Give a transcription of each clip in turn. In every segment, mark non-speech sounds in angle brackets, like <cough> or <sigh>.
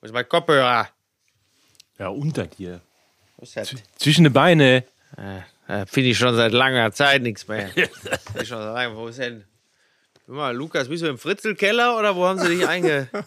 Wo ist mein Kopfhörer? Ja, unter dir. Was ist das? Zwischen die Beine. Äh, Finde ich schon seit langer Zeit nichts mehr. <laughs> Ich schon seit langem. Wo ist denn? Guck mal, Lukas, bist du im Fritzelkeller oder wo haben sie dich einge... <laughs>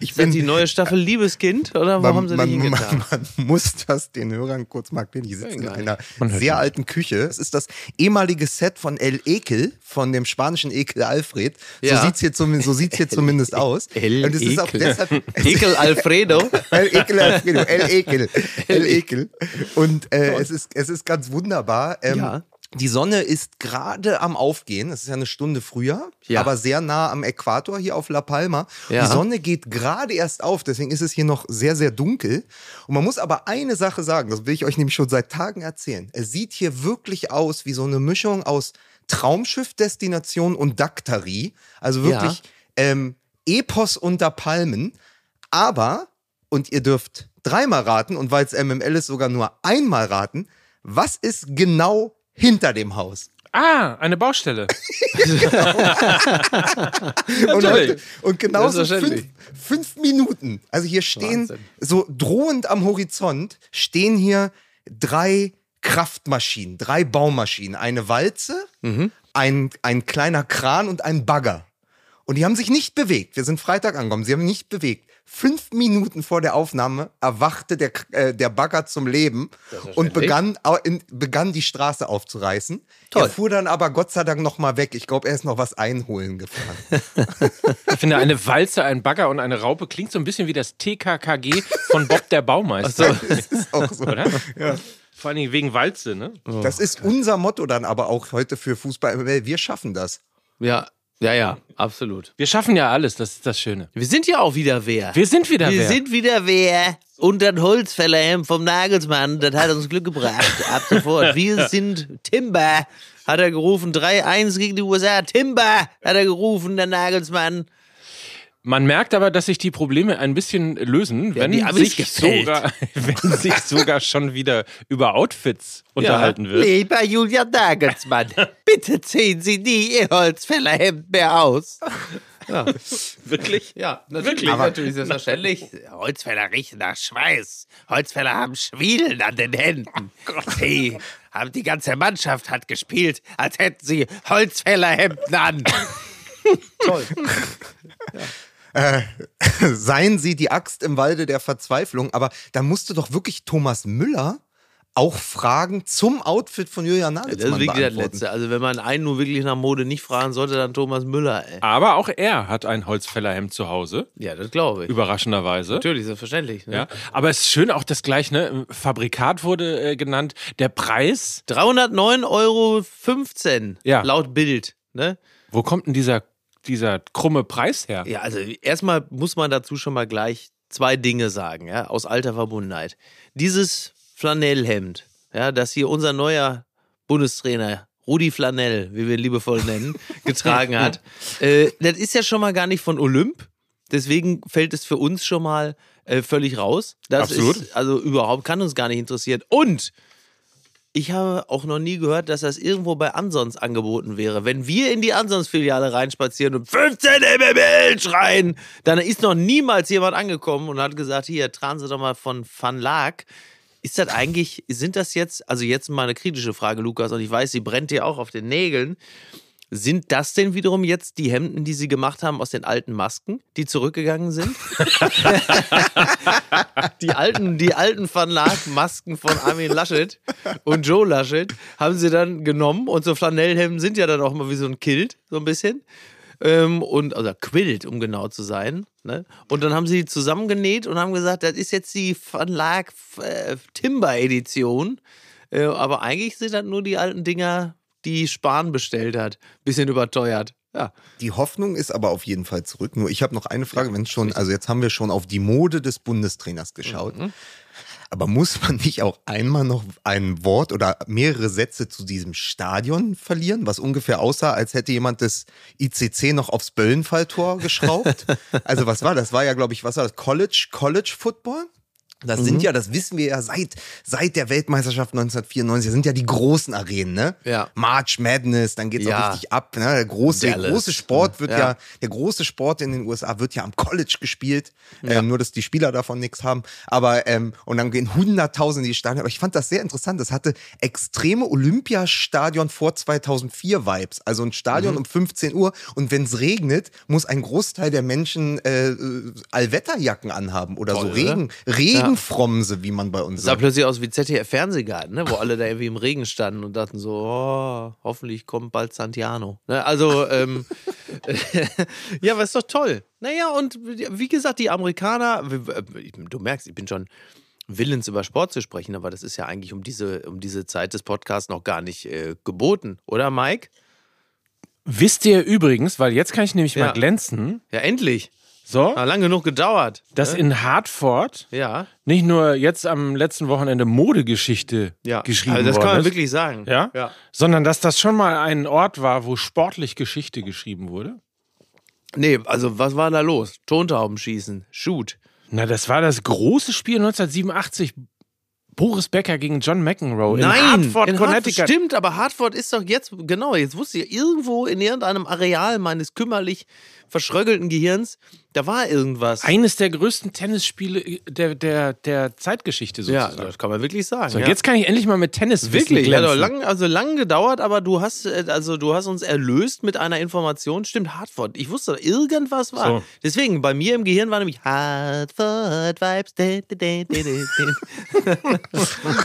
Ich Ist das die neue Staffel Liebeskind oder wo haben sie man, hingetan? man, man <laughs> muss das den Hörern kurz mal erklären. Die sitzen in einer sehr nicht. alten Küche. Es ist das ehemalige Set von El Ekel, von dem spanischen Ekel Alfred. Ja. So sieht's hier, zum, so sieht's hier <laughs> zumindest aus. El Und es ist auch Ekel. deshalb. <laughs> Ekel Alfredo. El Ekel Alfredo, El Ekel, El Ekel. Und äh, es, ist, es ist ganz wunderbar. Ähm, Ja. Die Sonne ist gerade am Aufgehen. Es ist ja eine Stunde früher, Ja. aber sehr nah am Äquator hier auf La Palma. Ja. Die Sonne geht gerade erst auf, deswegen ist es hier noch sehr, sehr dunkel. Und man muss aber eine Sache sagen, das will ich euch nämlich schon seit Tagen erzählen. Es sieht hier wirklich aus wie so eine Mischung aus Traumschiff-Destination und Daktari. Also wirklich ähm, Epos unter Palmen. Aber, und ihr dürft dreimal raten, und weil es MML ist, sogar nur einmal raten, was ist genau hinter dem Haus? Ah, eine Baustelle. <laughs> <laughs> Und, heute, und genau so fünf, fünf Minuten. Also hier stehen, Wahnsinn. so drohend am Horizont, stehen hier drei Kraftmaschinen, drei Baumaschinen. Eine Walze, Mhm. ein, ein kleiner Kran und ein Bagger. Und die haben sich nicht bewegt. Wir sind Freitag angekommen. Sie haben nicht bewegt. Fünf Minuten vor der Aufnahme erwachte der, äh, der Bagger zum Leben und begann, in, begann die Straße aufzureißen. Toll. Er fuhr dann aber Gott sei Dank noch mal weg. Ich glaube, er ist noch was einholen gefahren. <laughs> Ich finde, eine Walze, ein Bagger und eine Raupe klingt so ein bisschen wie das TKKG von Bob der Baumeister. <laughs> Das ist auch so. Oder? Vor allen Dingen wegen Walze, ne? Das ist unser Motto dann aber auch heute für Fußball. Wir schaffen das. Ja, ja, ja, absolut. Wir schaffen ja alles, das ist das Schöne. Wir sind ja auch wieder wer. Wir sind wieder Wir wer. sind wieder wer. Und das Holzfällerhemd vom Nagelsmann, das hat uns Glück gebracht. Ab sofort. Wir <laughs> sind Timber, hat er gerufen. 3-1 gegen die USA. Timber, hat er gerufen, der Nagelsmann. Man merkt aber, dass sich die Probleme ein bisschen lösen, wenn, die Amis sich sogar, <laughs> wenn sich sogar schon wieder über Outfits unterhalten wird. Lieber Julian Nagelsmann, <laughs> bitte ziehen Sie nie Ihr Holzfällerhemd mehr aus. <laughs> Wirklich? Ja, natürlich, natürlich, selbstverständlich. Holzfäller riechen nach Schweiß. Holzfäller haben Schwielen an den Händen. Sie haben die ganze Mannschaft hat gespielt, als hätten sie Holzfällerhemden an. Toll. <laughs> Seien Sie die Axt im Walde der Verzweiflung. Aber da musste doch wirklich Thomas Müller auch Fragen zum Outfit von Julian Das Nagelsmann ist wirklich das beantworten. Letzte. Also wenn man einen nur wirklich nach Mode nicht fragen sollte, dann Thomas Müller, ey. Aber auch er hat ein Holzfällerhemd zu Hause, Ja, das glaube ich. überraschenderweise. Natürlich, selbstverständlich. Ne? Ja, aber es ist schön auch das gleich, ne? Fabrikat wurde äh, genannt. Der Preis, 309,15 Euro Ja. laut Bild. Ne? wo kommt denn dieser, dieser krumme Preis her? Ja, also erstmal muss man dazu schon mal gleich zwei Dinge sagen, ja, aus alter Verbundenheit. Dieses Flanellhemd, ja, das hier unser neuer Bundestrainer Rudi Flanell, wie wir ihn liebevoll nennen, <laughs> getragen hat, äh, das ist ja schon mal gar nicht von Olymp. Deswegen fällt es für uns schon mal äh, völlig raus. Das Absolut. ist also überhaupt kann uns gar nicht interessieren. Und ich habe auch noch nie gehört, dass das irgendwo bei Ansons angeboten wäre. Wenn wir in die Ansons-Filiale reinspazieren und 15 MML schreien, dann ist noch niemals jemand angekommen und hat gesagt, hier, tragen Sie doch mal von Van Laak. Ist das eigentlich, sind das jetzt, also jetzt mal eine kritische Frage, Lukas, und ich weiß, sie brennt dir auch auf den Nägeln. Sind das denn wiederum jetzt die Hemden, die sie gemacht haben aus den alten Masken, die zurückgegangen sind? <laughs> die alten, die alten Van Laak Masken von Armin Laschet und Joe Laschet haben sie dann genommen und so Flanellhemden sind ja dann auch mal wie so ein Kilt, so ein bisschen. Ähm, und, also Quilt, um genau zu sein. Ne? Und dann haben sie die zusammengenäht und haben gesagt, das ist jetzt die Van Laak äh, Timber Edition. Äh, aber eigentlich sind das nur die alten Dinger, die Spahn bestellt hat. Bisschen überteuert. Ja. Die Hoffnung ist aber auf jeden Fall zurück. Nur ich habe noch eine Frage, wenn schon, also jetzt haben wir schon auf die Mode des Bundestrainers geschaut. Mhm. Aber muss man nicht auch einmal noch ein Wort oder mehrere Sätze zu diesem Stadion verlieren, was ungefähr aussah, als hätte jemand das ICC noch aufs Böllenfalltor geschraubt? <laughs> also was war das? War ja, glaube ich, was war das? College, College Football? Das sind ja, das wissen wir ja seit, seit der Weltmeisterschaft 1994, das sind ja die großen Arenen, ne? Ja. March Madness, dann geht's Ja. auch richtig ab. Ne? Der große, Dallas. große Sport wird Ja. ja. der große Sport in den USA wird ja am College gespielt. Ähm, nur, dass die Spieler davon nichts haben. Aber, ähm, und dann gehen hunderttausende in die Stadien. Aber ich fand das sehr interessant. Das hatte extreme Olympiastadion vor 2004 Vibes. Also ein Stadion um 15 Uhr. Und wenn es regnet, muss ein Großteil der Menschen äh, äh, Allwetterjacken anhaben oder Toll, so Regen, Regenfromse, wie man bei uns sah sagt. plötzlich aus wie ZDF-Fernsehgarten, ne? wo alle da irgendwie im Regen standen und dachten so, oh, hoffentlich kommt bald Santiano. Ne? Also, ähm, <laughs> ja, aber ist doch toll. Naja, und wie gesagt, die Amerikaner, du merkst, ich bin schon willens über Sport zu sprechen, aber das ist ja eigentlich um diese, um diese Zeit des Podcasts noch gar nicht äh, geboten, oder Mike? Wisst ihr übrigens, weil jetzt kann ich nämlich Ja. mal glänzen, Ja, endlich. So, Hat lang genug gedauert. dass ne? in Hartford ja, nicht nur jetzt am letzten Wochenende Modegeschichte ja. geschrieben also das kann man ist, wirklich sagen. ja? ja. sondern dass das schon mal ein Ort war, wo sportlich Geschichte geschrieben wurde. Nee, also was war da los? Tontauben schießen, shoot. Na, das war das große Spiel 1987. Boris Becker gegen John McEnroe Nein, in Hartford, in Connecticut. Hartford, stimmt, aber Hartford ist doch jetzt, genau, jetzt wusste ich, irgendwo in irgendeinem Areal meines kümmerlich verschröggelten Gehirns, da war irgendwas. Eines der größten Tennisspiele der, der, der Zeitgeschichte ja, sozusagen. das kann man wirklich sagen. so, ja. Jetzt kann ich endlich mal mit Tennis Wirklich, ja, glänzen. doch lang, also lang gedauert, aber du hast, äh, also du hast uns erlöst mit einer Information. Stimmt, Hartford. Ich wusste, irgendwas war. So. Deswegen, bei mir im Gehirn war nämlich Hartford Vibes. <laughs>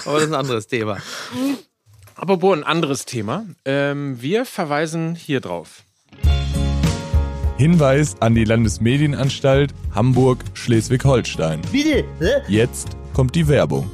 Aber das ist ein anderes Thema. Apropos ein anderes Thema. Ähm, wir verweisen hier drauf. Hinweis an die Landesmedienanstalt Hamburg-Schleswig-Holstein. Bitte? Jetzt kommt die Werbung.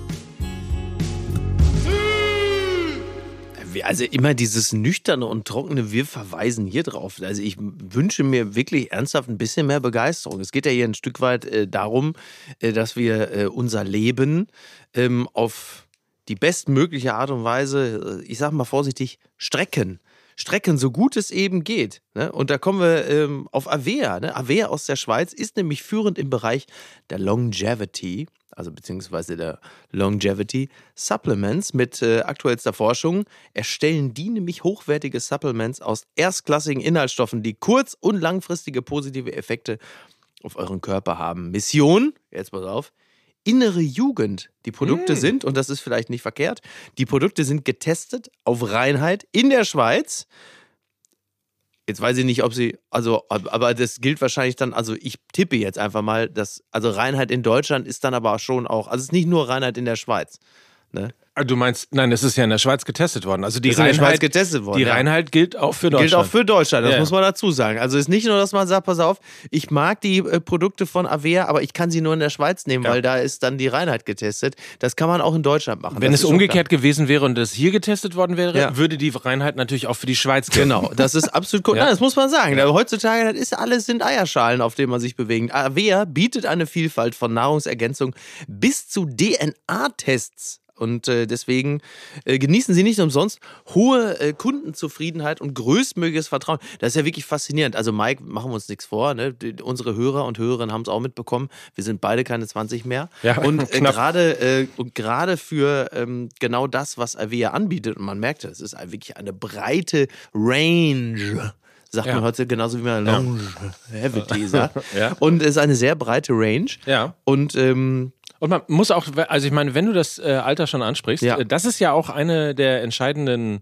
Also immer dieses nüchterne und trockene, wir verweisen hier drauf. Also ich wünsche mir wirklich ernsthaft ein bisschen mehr Begeisterung. Es geht ja hier ein Stück weit äh, darum, äh, dass wir äh, unser Leben ähm, auf die bestmögliche Art und Weise, äh, ich sag mal vorsichtig, strecken. Strecken, so gut es eben geht. Ne? Und da kommen wir ähm, auf Avea. Ne? Avea aus der Schweiz ist nämlich führend im Bereich der Longevity, also beziehungsweise der Longevity Supplements mit äh, aktuellster Forschung. Erstellen die nämlich hochwertige Supplements aus erstklassigen Inhaltsstoffen, die kurz- und langfristige positive Effekte auf euren Körper haben. Mission, jetzt pass auf, innere Jugend. Die Produkte sind, und das ist vielleicht nicht verkehrt, die Produkte sind getestet auf Reinheit in der Schweiz. Jetzt weiß ich nicht, ob sie, also, ab- aber das gilt wahrscheinlich dann, also ich tippe jetzt einfach mal, dass, also Reinheit in Deutschland ist dann aber schon auch, also es ist nicht nur Reinheit in der Schweiz. Ne? Ah, Du meinst, nein, es ist ja in der Schweiz getestet worden. Also die Ist in der Reinheit, Schweiz getestet worden, Die ja. Reinheit gilt auch für Deutschland. Gilt auch für Deutschland, das Ja. muss man dazu sagen. Also ist nicht nur, dass man sagt, pass auf, ich mag die äh, Produkte von Avea, aber ich kann sie nur in der Schweiz nehmen, Ja. weil da ist dann die Reinheit getestet. Das kann man auch in Deutschland machen. Wenn das es umgekehrt gewesen wäre und es hier getestet worden wäre, würde die Reinheit natürlich auch für die Schweiz gelten. Genau, das ist absolut cool. <laughs> Ja. Nein, das muss man sagen. Aber Heutzutage, das ist alles sind Eierschalen, auf denen man sich bewegt. Avea bietet eine Vielfalt von Nahrungsergänzungen bis zu DNA-Tests. Und äh, deswegen äh, genießen sie nicht umsonst hohe äh, Kundenzufriedenheit und größtmögliches Vertrauen. Das ist ja wirklich faszinierend. Also Mike, machen wir uns nichts vor. Ne? Die, unsere Hörer und Hörerinnen haben es auch mitbekommen. Wir sind beide keine 20 mehr. Ja, und <laughs> äh, gerade äh, und gerade für ähm, genau das, was Avea anbietet, und man merkt, es ist wirklich eine breite Range. Sagt Ja. man heute genauso wie man Ja. Longevity sagt. <laughs> Ja. Und es ist eine sehr breite Range. Ja. Und ähm, Und man muss auch, also ich meine, wenn du das äh, Alter schon ansprichst, Ja. äh, das ist ja auch eine der entscheidenden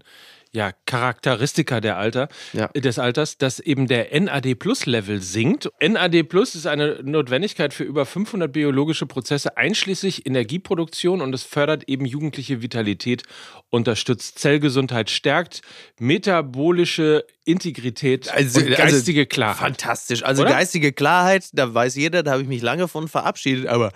ja, Charakteristika der Alter, Ja. des Alters, dass eben der NAD Plus Level sinkt. NAD Plus ist eine Notwendigkeit für über 500 biologische Prozesse einschließlich Energieproduktion und es fördert eben jugendliche Vitalität, unterstützt Zellgesundheit, stärkt metabolische Integrität und geistige Klarheit. Fantastisch. Also Oder? geistige Klarheit, da weiß jeder, da habe ich mich lange von verabschiedet. Aber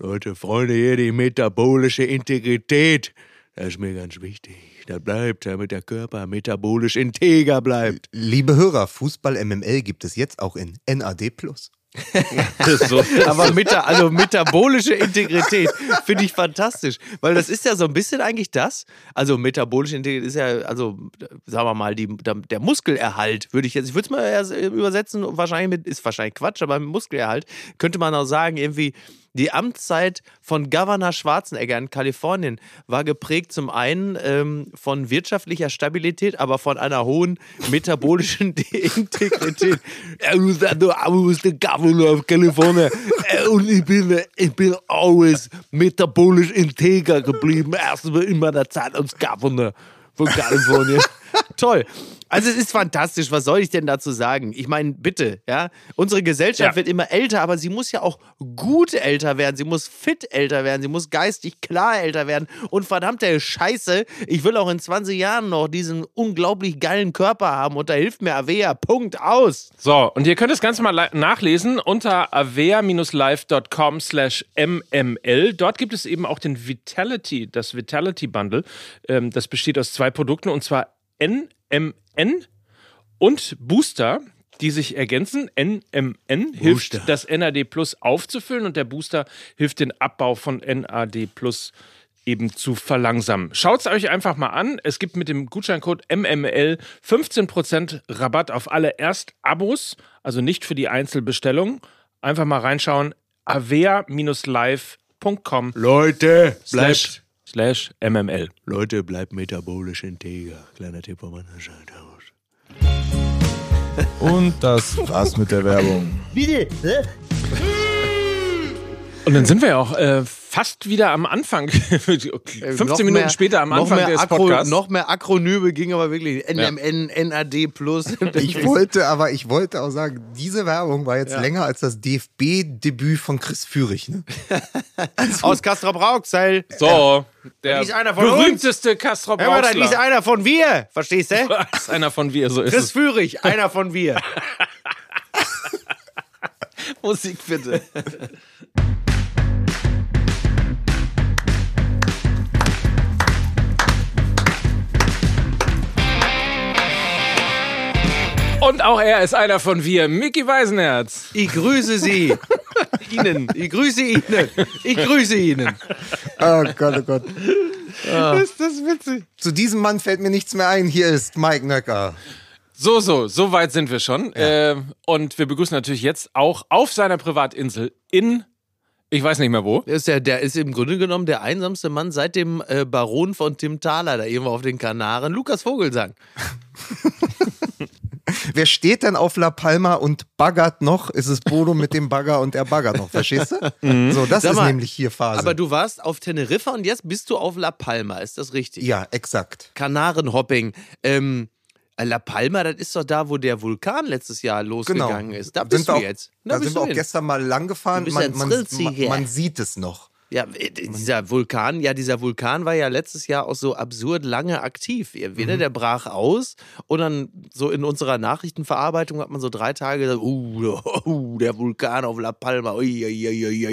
Leute, Freunde, hier die metabolische Integrität, das ist mir ganz wichtig. Das bleibt, damit der Körper metabolisch integer bleibt. Liebe Hörer, Fußball MML gibt es jetzt auch in NAD+. <laughs> so, Aber meta, also metabolische Integrität finde ich fantastisch, weil das ist ja so ein bisschen eigentlich das. Also metabolische Integrität ist ja, also sagen wir mal, die, der Muskelerhalt würde ich jetzt, ich würde es mal übersetzen, wahrscheinlich mit, ist wahrscheinlich Quatsch, aber mit Muskelerhalt könnte man auch sagen, irgendwie Die Amtszeit von Governor Schwarzenegger in Kalifornien war geprägt zum einen ähm, von wirtschaftlicher Stabilität, aber von einer hohen metabolischen <laughs> Integrität. I was the, governor of California und ich bin, ich bin always metabolisch integer geblieben. Erstmal in meiner Zeit als Governor Kalifornien. <laughs> Toll. Also es ist fantastisch. Was soll ich denn dazu sagen? Ich meine, bitte, ja. Unsere Gesellschaft Ja. wird immer älter, aber sie muss ja auch gut älter werden. Sie muss fit älter werden. Sie muss geistig klar älter werden. Und verdammte Scheiße, ich will auch in 20 Jahren noch diesen unglaublich geilen Körper haben. Und da hilft mir Avea. Punkt aus. So, und ihr könnt das Ganze mal nachlesen unter avea-live.com slash mml. Dort gibt es eben auch den Vitality, das Vitality Bundle. Ähm, das besteht aus zwei Produkten und zwar NMN und Booster, die sich ergänzen. NMN hilft, Booster. das NAD Plus aufzufüllen und der Booster hilft den Abbau von NAD Plus eben zu verlangsamen. Schaut es euch einfach mal an. Es gibt mit dem Gutscheincode MML 15% Rabatt auf alle Erstabos, also nicht für die Einzelbestellung. Einfach mal reinschauen. avea-live.com Leute, slash, slash MML. Leute, bleibt metabolisch integer. Kleiner Tipp von meiner Seite aus. Und das war's mit der Werbung. Und dann sind wir ja auch äh, fast wieder am Anfang. 15 <laughs> Äh, Noch Minuten mehr- später am Anfang des Akro- Podcasts. Noch mehr Akronyme ging aber wirklich. NMN, NAD Plus. <laughs> Ich wollte, aber ich wollte auch sagen, diese Werbung war jetzt länger als das DFB-Debüt von Chris Führig. Ne? <laughs> Aus Castrop Rauxel. So, der ist einer von berühmteste Kastrop Hör mal, das ist einer von wir. Verstehst du? Das ist einer von wir, so ist Chris es. Führig, einer von wir. Musik bitte. Und auch er ist einer von wir, Mickey Weisenherz. Ich grüße Sie. Ihnen. Ich grüße Ihnen. Ich grüße Ihnen. Oh Gott, oh Gott. Ist das witzig? Zu diesem Mann fällt mir nichts mehr ein. Hier ist Mike Nöcker. So, so, so weit sind wir schon. Äh, und wir begrüßen natürlich jetzt auch auf seiner Privatinsel in, ich weiß nicht mehr wo. Der ist, ja, der ist im Grunde genommen der einsamste Mann seit dem äh, Baron von Tim Thaler, da irgendwo auf den Kanaren, Lukas Vogelsang. <laughs> Wer steht denn auf La Palma und baggert noch? Ist es Bodo mit dem Bagger und er baggert noch, verstehst du? So, das Sag ist mal, nämlich hier Phase. Aber du warst auf Teneriffa und jetzt bist du auf La Palma, ist das richtig? ja, exakt. Kanarenhopping. Ähm, La Palma, das ist doch da, wo der Vulkan letztes Jahr Genau. losgegangen ist. Da Sind bist wir du auch, jetzt. Da, bist sind wir du auch hin. gestern mal lang gefahren. Man, ein man, man, man sieht es noch. Ja, dieser Vulkan, ja, dieser Vulkan war ja letztes Jahr auch so absurd lange aktiv. Weder mhm. der brach aus und dann so in unserer Nachrichtenverarbeitung hat man so drei Tage gesagt, uh, uh, der Vulkan auf La Palma. Ui, ui, ui,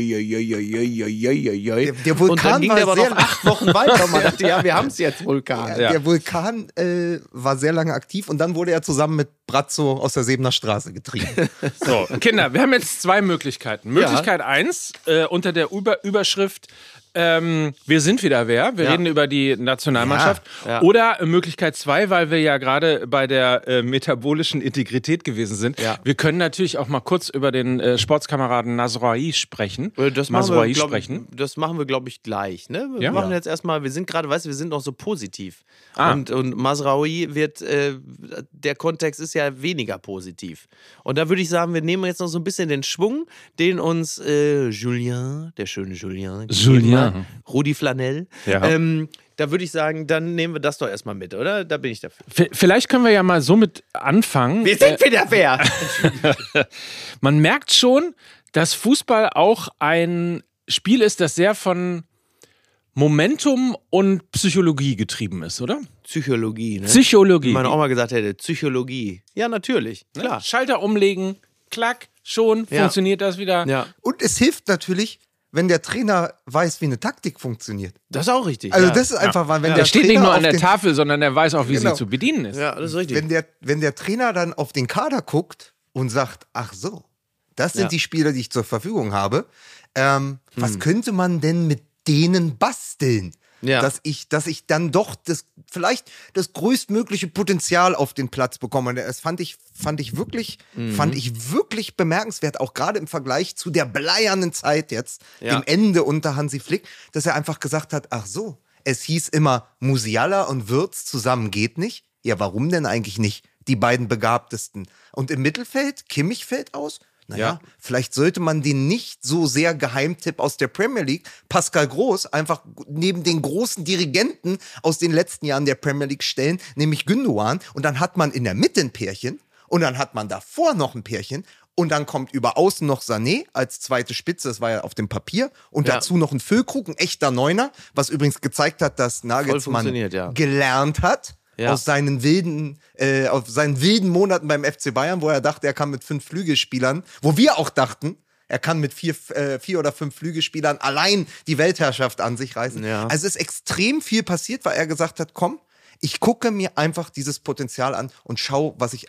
der, der Vulkan und dann ging war der aber noch acht Wochen weiter. Man dachte, ja, wir haben es jetzt, Vulkan. Ja, ja. Der Vulkan äh, war sehr lange aktiv und dann wurde er zusammen mit Brazzo aus der Sebener Straße getrieben. so, Kinder, wir haben jetzt zwei Möglichkeiten. Möglichkeit ja. eins, äh, unter der Über Überschrift Überschrift ähm, Wir sind wieder wer. Wir Ja. reden über die Nationalmannschaft. Ja, ja. Oder Möglichkeit zwei, weil wir ja gerade bei der äh, metabolischen Integrität gewesen sind. Wir können natürlich auch mal kurz über den äh, Sportskameraden Nasroi sprechen. Äh, Das machen, wir, glaub, sprechen. das machen wir, glaube ich, gleich. Ne? Wir machen jetzt erstmal, wir sind gerade, weißt du, wir sind noch so positiv. Ah. Und, und Masraoui wird, äh, der Kontext ist ja weniger positiv. Und da würde ich sagen, wir nehmen jetzt noch so ein bisschen den Schwung, den uns äh, Julien, der schöne Julien, Julien. Hat, Rudi Flanell, Ja. ähm, da würde ich sagen, dann nehmen wir das doch erstmal mit, oder? Da bin ich dafür. V vielleicht können wir ja mal so mit anfangen. Wir sind wieder wer! <laughs> Man merkt schon, dass Fußball auch ein Spiel ist, das sehr von Momentum und Psychologie getrieben ist, oder? Psychologie, ne? Psychologie. Wie meine Oma gesagt hätte, Psychologie. Ja, natürlich, Ne? klar. Schalter umlegen, klack, schon, Ja. funktioniert das wieder. Ja, Und es hilft natürlich, wenn der Trainer weiß, wie eine Taktik funktioniert. das ist auch richtig. Also ja. das ist einfach, weil wenn Der der steht Trainer nicht nur an der Tafel, sondern er weiß auch, wie Genau. sie zu bedienen ist. Ja, das ist richtig. wenn der, wenn der Trainer dann auf den Kader guckt und sagt, ach so, das sind Ja. die Spieler, die ich zur Verfügung habe, ähm, Hm. was könnte man denn mit denen basteln? Ja. dass ich, dass ich dann doch das vielleicht das größtmögliche Potenzial auf den Platz bekomme. Das fand ich, fand ich wirklich, Mhm. fand ich wirklich bemerkenswert, auch gerade im Vergleich zu der bleiernen Zeit jetzt, Ja. dem Ende unter Hansi Flick, dass er einfach gesagt hat, ach so, es hieß immer, Musiala und Würz zusammen geht nicht. Ja, warum denn eigentlich nicht? Die beiden begabtesten. Und im Mittelfeld, Kimmich fällt aus? Naja, Ja. vielleicht sollte man den nicht so sehr Geheimtipp aus der Premier League, Pascal Groß, einfach neben den großen Dirigenten aus den letzten Jahren der Premier League stellen, nämlich Gündogan. Und dann hat man in der Mitte ein Pärchen und dann hat man davor noch ein Pärchen und dann kommt über außen noch Sané als zweite Spitze, das war ja auf dem Papier, und Ja. dazu noch ein Füllkrug, ein echter Neuner, was übrigens gezeigt hat, dass Nagelsmann ja. gelernt hat Ja. aus seinen wilden, äh, auf seinen wilden Monaten beim FC Bayern, wo er dachte, er kann mit fünf Flügelspielern, wo wir auch dachten, er kann mit vier, äh, vier oder fünf Flügelspielern allein die Weltherrschaft an sich reißen. Ja. Also es ist extrem viel passiert, weil er gesagt hat, komm, ich gucke mir einfach dieses Potenzial an und schaue, was ich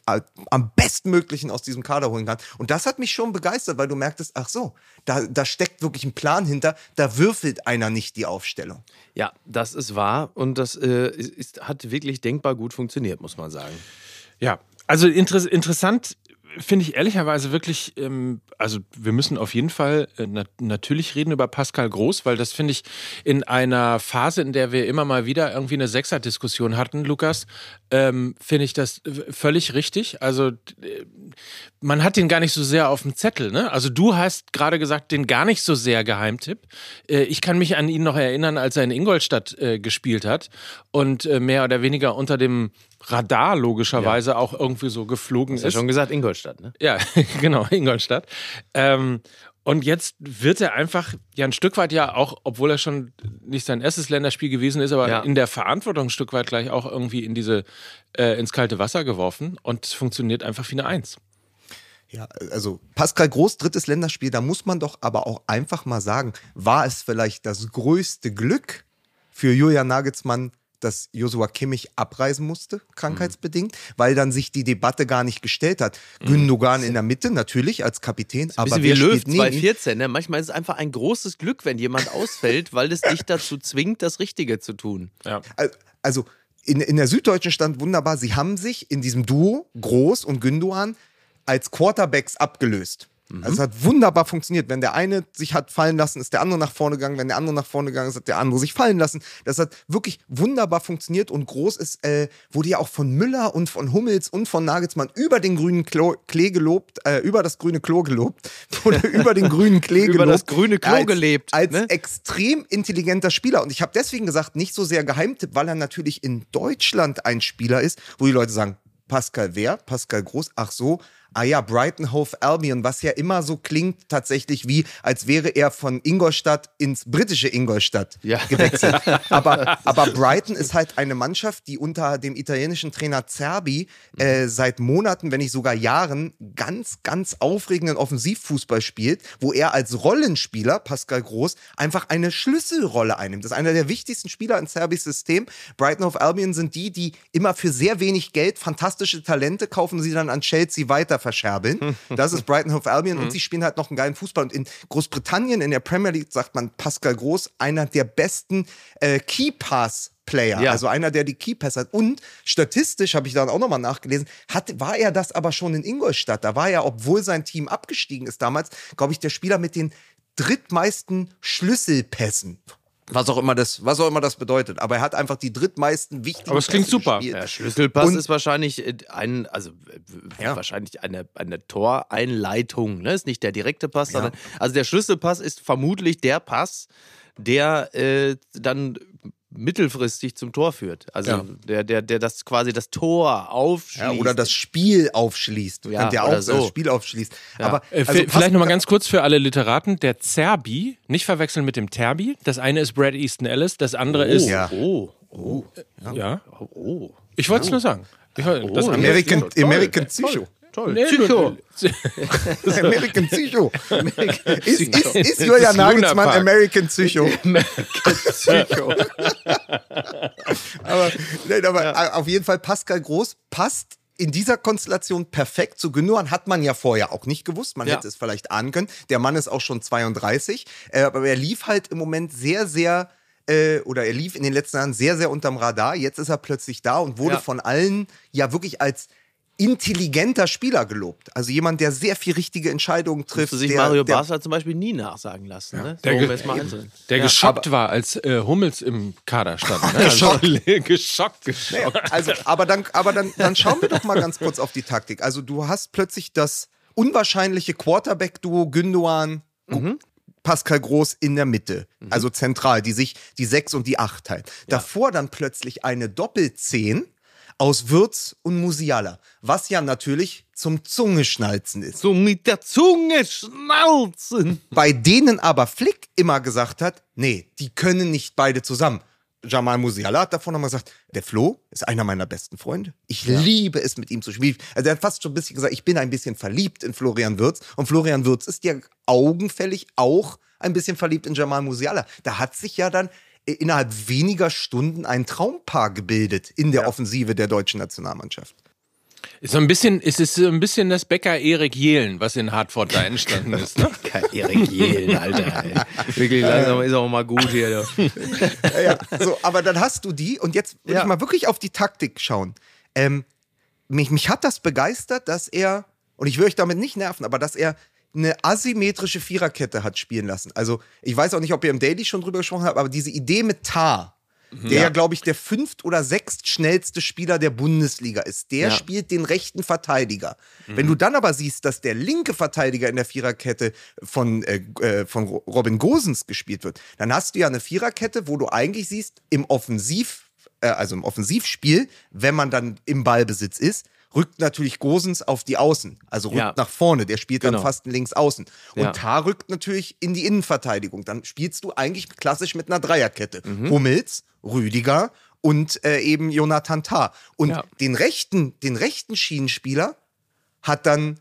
am bestmöglichen aus diesem Kader holen kann. Und das hat mich schon begeistert, weil du merktest, ach so, da, da steckt wirklich ein Plan hinter, da würfelt einer nicht die Aufstellung. Ja, das ist wahr und das äh, ist, ist, hat wirklich denkbar gut funktioniert, muss man sagen. Ja, also inter interessant finde ich ehrlicherweise wirklich, ähm, also wir müssen auf jeden Fall äh, na natürlich reden über Pascal Groß, weil das finde ich in einer Phase, in der wir immer mal wieder irgendwie eine Sechser-Diskussion hatten, Lukas, ähm, finde ich das völlig richtig. Also äh, man hat den gar nicht so sehr auf dem Zettel. Ne? Also du hast gerade gesagt, den gar nicht so sehr Geheimtipp. Äh, ich kann mich an ihn noch erinnern, als er in Ingolstadt äh, gespielt hat und äh, mehr oder weniger unter dem Radar logischerweise auch irgendwie so geflogen Hast ja ist. schon gesagt, Ingolstadt, ne? Ja, <laughs> genau, Ingolstadt. Ähm, und jetzt wird er einfach ja ein Stück weit ja auch, obwohl er schon nicht sein erstes Länderspiel gewesen ist, aber Ja. in der Verantwortung ein Stück weit gleich auch irgendwie in diese äh, ins kalte Wasser geworfen und es funktioniert einfach wie eine Eins. Ja, also Pascal Groß, drittes Länderspiel, da muss man doch aber auch einfach mal sagen, war es vielleicht das größte Glück für Julian Nagelsmann, dass Joshua Kimmich abreisen musste, krankheitsbedingt, weil dann sich die Debatte gar nicht gestellt hat. Gündogan in der Mitte, natürlich als Kapitän, aber Bisschen wer wie Löw spielt neben ihm? 2014, ne? Manchmal ist es einfach ein großes Glück, wenn jemand ausfällt, weil es dich dazu zwingt, das Richtige zu tun. Ja. Al- Also in, in der Süddeutschen stand wunderbar, sie haben sich in diesem Duo, Groß und Gündogan, als Quarterbacks abgelöst. Also es hat wunderbar funktioniert. Wenn der eine sich hat fallen lassen, ist der andere nach vorne gegangen. Wenn der andere nach vorne gegangen ist, hat der andere sich fallen lassen. Das hat wirklich wunderbar funktioniert und groß ist, äh, wurde ja auch von Müller und von Hummels und von Nagelsmann über den grünen Klo, Klee gelobt, äh, über das grüne Klo gelobt, <laughs> wurde über den grünen Klee Über gelobt. das grüne Klo als, gelebt, Als ne? extrem intelligenter Spieler. Und ich habe deswegen gesagt, nicht so sehr Geheimtipp, weil er natürlich in Deutschland ein Spieler ist, wo die Leute sagen, Pascal wer? Pascal Groß? Ach so. Ah ja, Brighton Hove Albion, was ja immer so klingt tatsächlich wie, als wäre er von Ingolstadt ins britische Ingolstadt Ja. gewechselt. <laughs> aber, aber Brighton ist halt eine Mannschaft, die unter dem italienischen Trainer Zerbi äh, seit Monaten, wenn nicht sogar Jahren, ganz, ganz aufregenden Offensivfußball spielt, wo er als Rollenspieler, Pascal Groß, einfach eine Schlüsselrolle einnimmt. Das ist einer der wichtigsten Spieler in Serbis System. Brighton of Albion sind die, die immer für sehr wenig Geld fantastische Talente kaufen sie dann an Chelsea weiter verscherbeln. <laughs> Das ist Brighton of Albion und sie spielen halt noch einen geilen Fußball. Und in Großbritannien, in der Premier League, sagt man Pascal Groß, einer der besten äh, Key Pass Player, Ja. also einer, der die Keypass hat. Und statistisch, habe ich dann auch nochmal nachgelesen, hat, war er das aber schon in Ingolstadt. Da war er, obwohl sein Team abgestiegen ist damals, glaube ich, der Spieler mit den drittmeisten Schlüsselpässen. Was auch immer das, was auch immer das bedeutet. Aber er hat einfach die drittmeisten wichtigen Aber es klingt Pässe super. Der Schlüsselpass Und- ist wahrscheinlich äh, ein, also Ja. wahrscheinlich eine, eine Toreinleitung, ne? Ist nicht der direkte Pass, sondern also der Schlüsselpass ist vermutlich der Pass, der äh, dann mittelfristig zum Tor führt. Also Ja. der, der, der das quasi das Tor aufschließt. Ja, oder das Spiel aufschließt. Ja, Könnte ja oder auch so. das Spiel aufschließt. Ja. Aber Äh, also vielleicht nochmal ganz kurz für alle Literaten. Der Zerbi, nicht verwechseln mit dem Terbi. Das eine ist Brad Easton Ellis, das andere ist. Ja. Oh, oh, Ja. oh. Ich wollte es nur sagen. Ich Oh, American. American Psycho. Toll. Nee, Psycho. <laughs> American Psycho. ist, ist, ist Das Julian ist Nagelsmann. American Psycho? <laughs> Psycho. <laughs> aber nein, aber auf jeden Fall Pascal Groß passt in dieser Konstellation perfekt zu Gündogan. Hat man ja vorher auch nicht gewusst. Man Ja. hätte es vielleicht ahnen können. Der Mann ist auch schon 32. Äh, aber er lief halt im Moment sehr, sehr äh, oder er lief in den letzten Jahren sehr, sehr unterm Radar. Jetzt ist er plötzlich da und wurde Ja. von allen ja wirklich als intelligenter Spieler gelobt. Also jemand, der sehr viel richtige Entscheidungen trifft. Musste sich der, Mario der, Basler zum Beispiel nie nachsagen lassen. Ne? Der So, ge- es mal einzeln. Der Ja, geschockt war, als äh, Hummels im Kader stand. Ne? <laughs> geschockt. <laughs> geschockt, geschockt. Also, aber dann, aber dann, dann schauen wir doch mal ganz kurz auf die Taktik. Also du hast plötzlich das unwahrscheinliche Quarterback-Duo Gündogan, Mhm. Pascal Groß in der Mitte, also zentral, die sich die 6 und die 8 teilen. Davor dann plötzlich eine Doppelzehn aus Würz und Musiala, was ja natürlich zum Zungeschnalzen ist. So mit der Zunge schnauzen. Bei denen aber Flick immer gesagt hat, nee, die können nicht beide zusammen. Jamal Musiala hat davon nochmal gesagt, der Flo ist einer meiner besten Freunde. Ich liebe es, mit ihm zu spielen. Also er hat fast schon ein bisschen gesagt, ich bin ein bisschen verliebt in Florian Würz. Und Florian Würz ist ja augenfällig auch ein bisschen verliebt in Jamal Musiala. Da hat sich ja dann innerhalb weniger Stunden ein Traumpaar gebildet in der Offensive der deutschen Nationalmannschaft. Ist so ein bisschen, ist es so ein bisschen das Bäcker Erik Jehlen, was in Hartford da entstanden <laughs> ist. Ne? Erik Jehlen, Alter. Ey. Wirklich langsam ist auch mal gut hier. Ja, ja. So, aber dann hast du die und jetzt will Ja. ich mal wirklich auf die Taktik schauen. Ähm, mich, mich hat das begeistert, dass er, und ich will euch damit nicht nerven, aber dass er eine asymmetrische Viererkette hat spielen lassen. Also, ich weiß auch nicht, ob ihr im Daily schon drüber gesprochen habt, aber diese Idee mit Tar, der ja, glaube ich, der fünft- oder sechstschnellste Spieler der Bundesliga ist, der Ja. spielt den rechten Verteidiger. Wenn du dann aber siehst, dass der linke Verteidiger in der Viererkette von, äh, äh, von Ro- Robin Gosens gespielt wird, dann hast du ja eine Viererkette, wo du eigentlich siehst, im Offensiv, äh, also im Offensivspiel, wenn man dann im Ballbesitz ist, rückt natürlich Gosens auf die Außen, also rückt Ja. nach vorne, der spielt dann Genau. fast links außen. Und Ja. Tar rückt natürlich in die Innenverteidigung. Dann spielst du eigentlich klassisch mit einer Dreierkette. Mhm. Hummels, Rüdiger und äh, eben Jonathan Tah. Und Ja. den rechten, den rechten Schienenspieler hat dann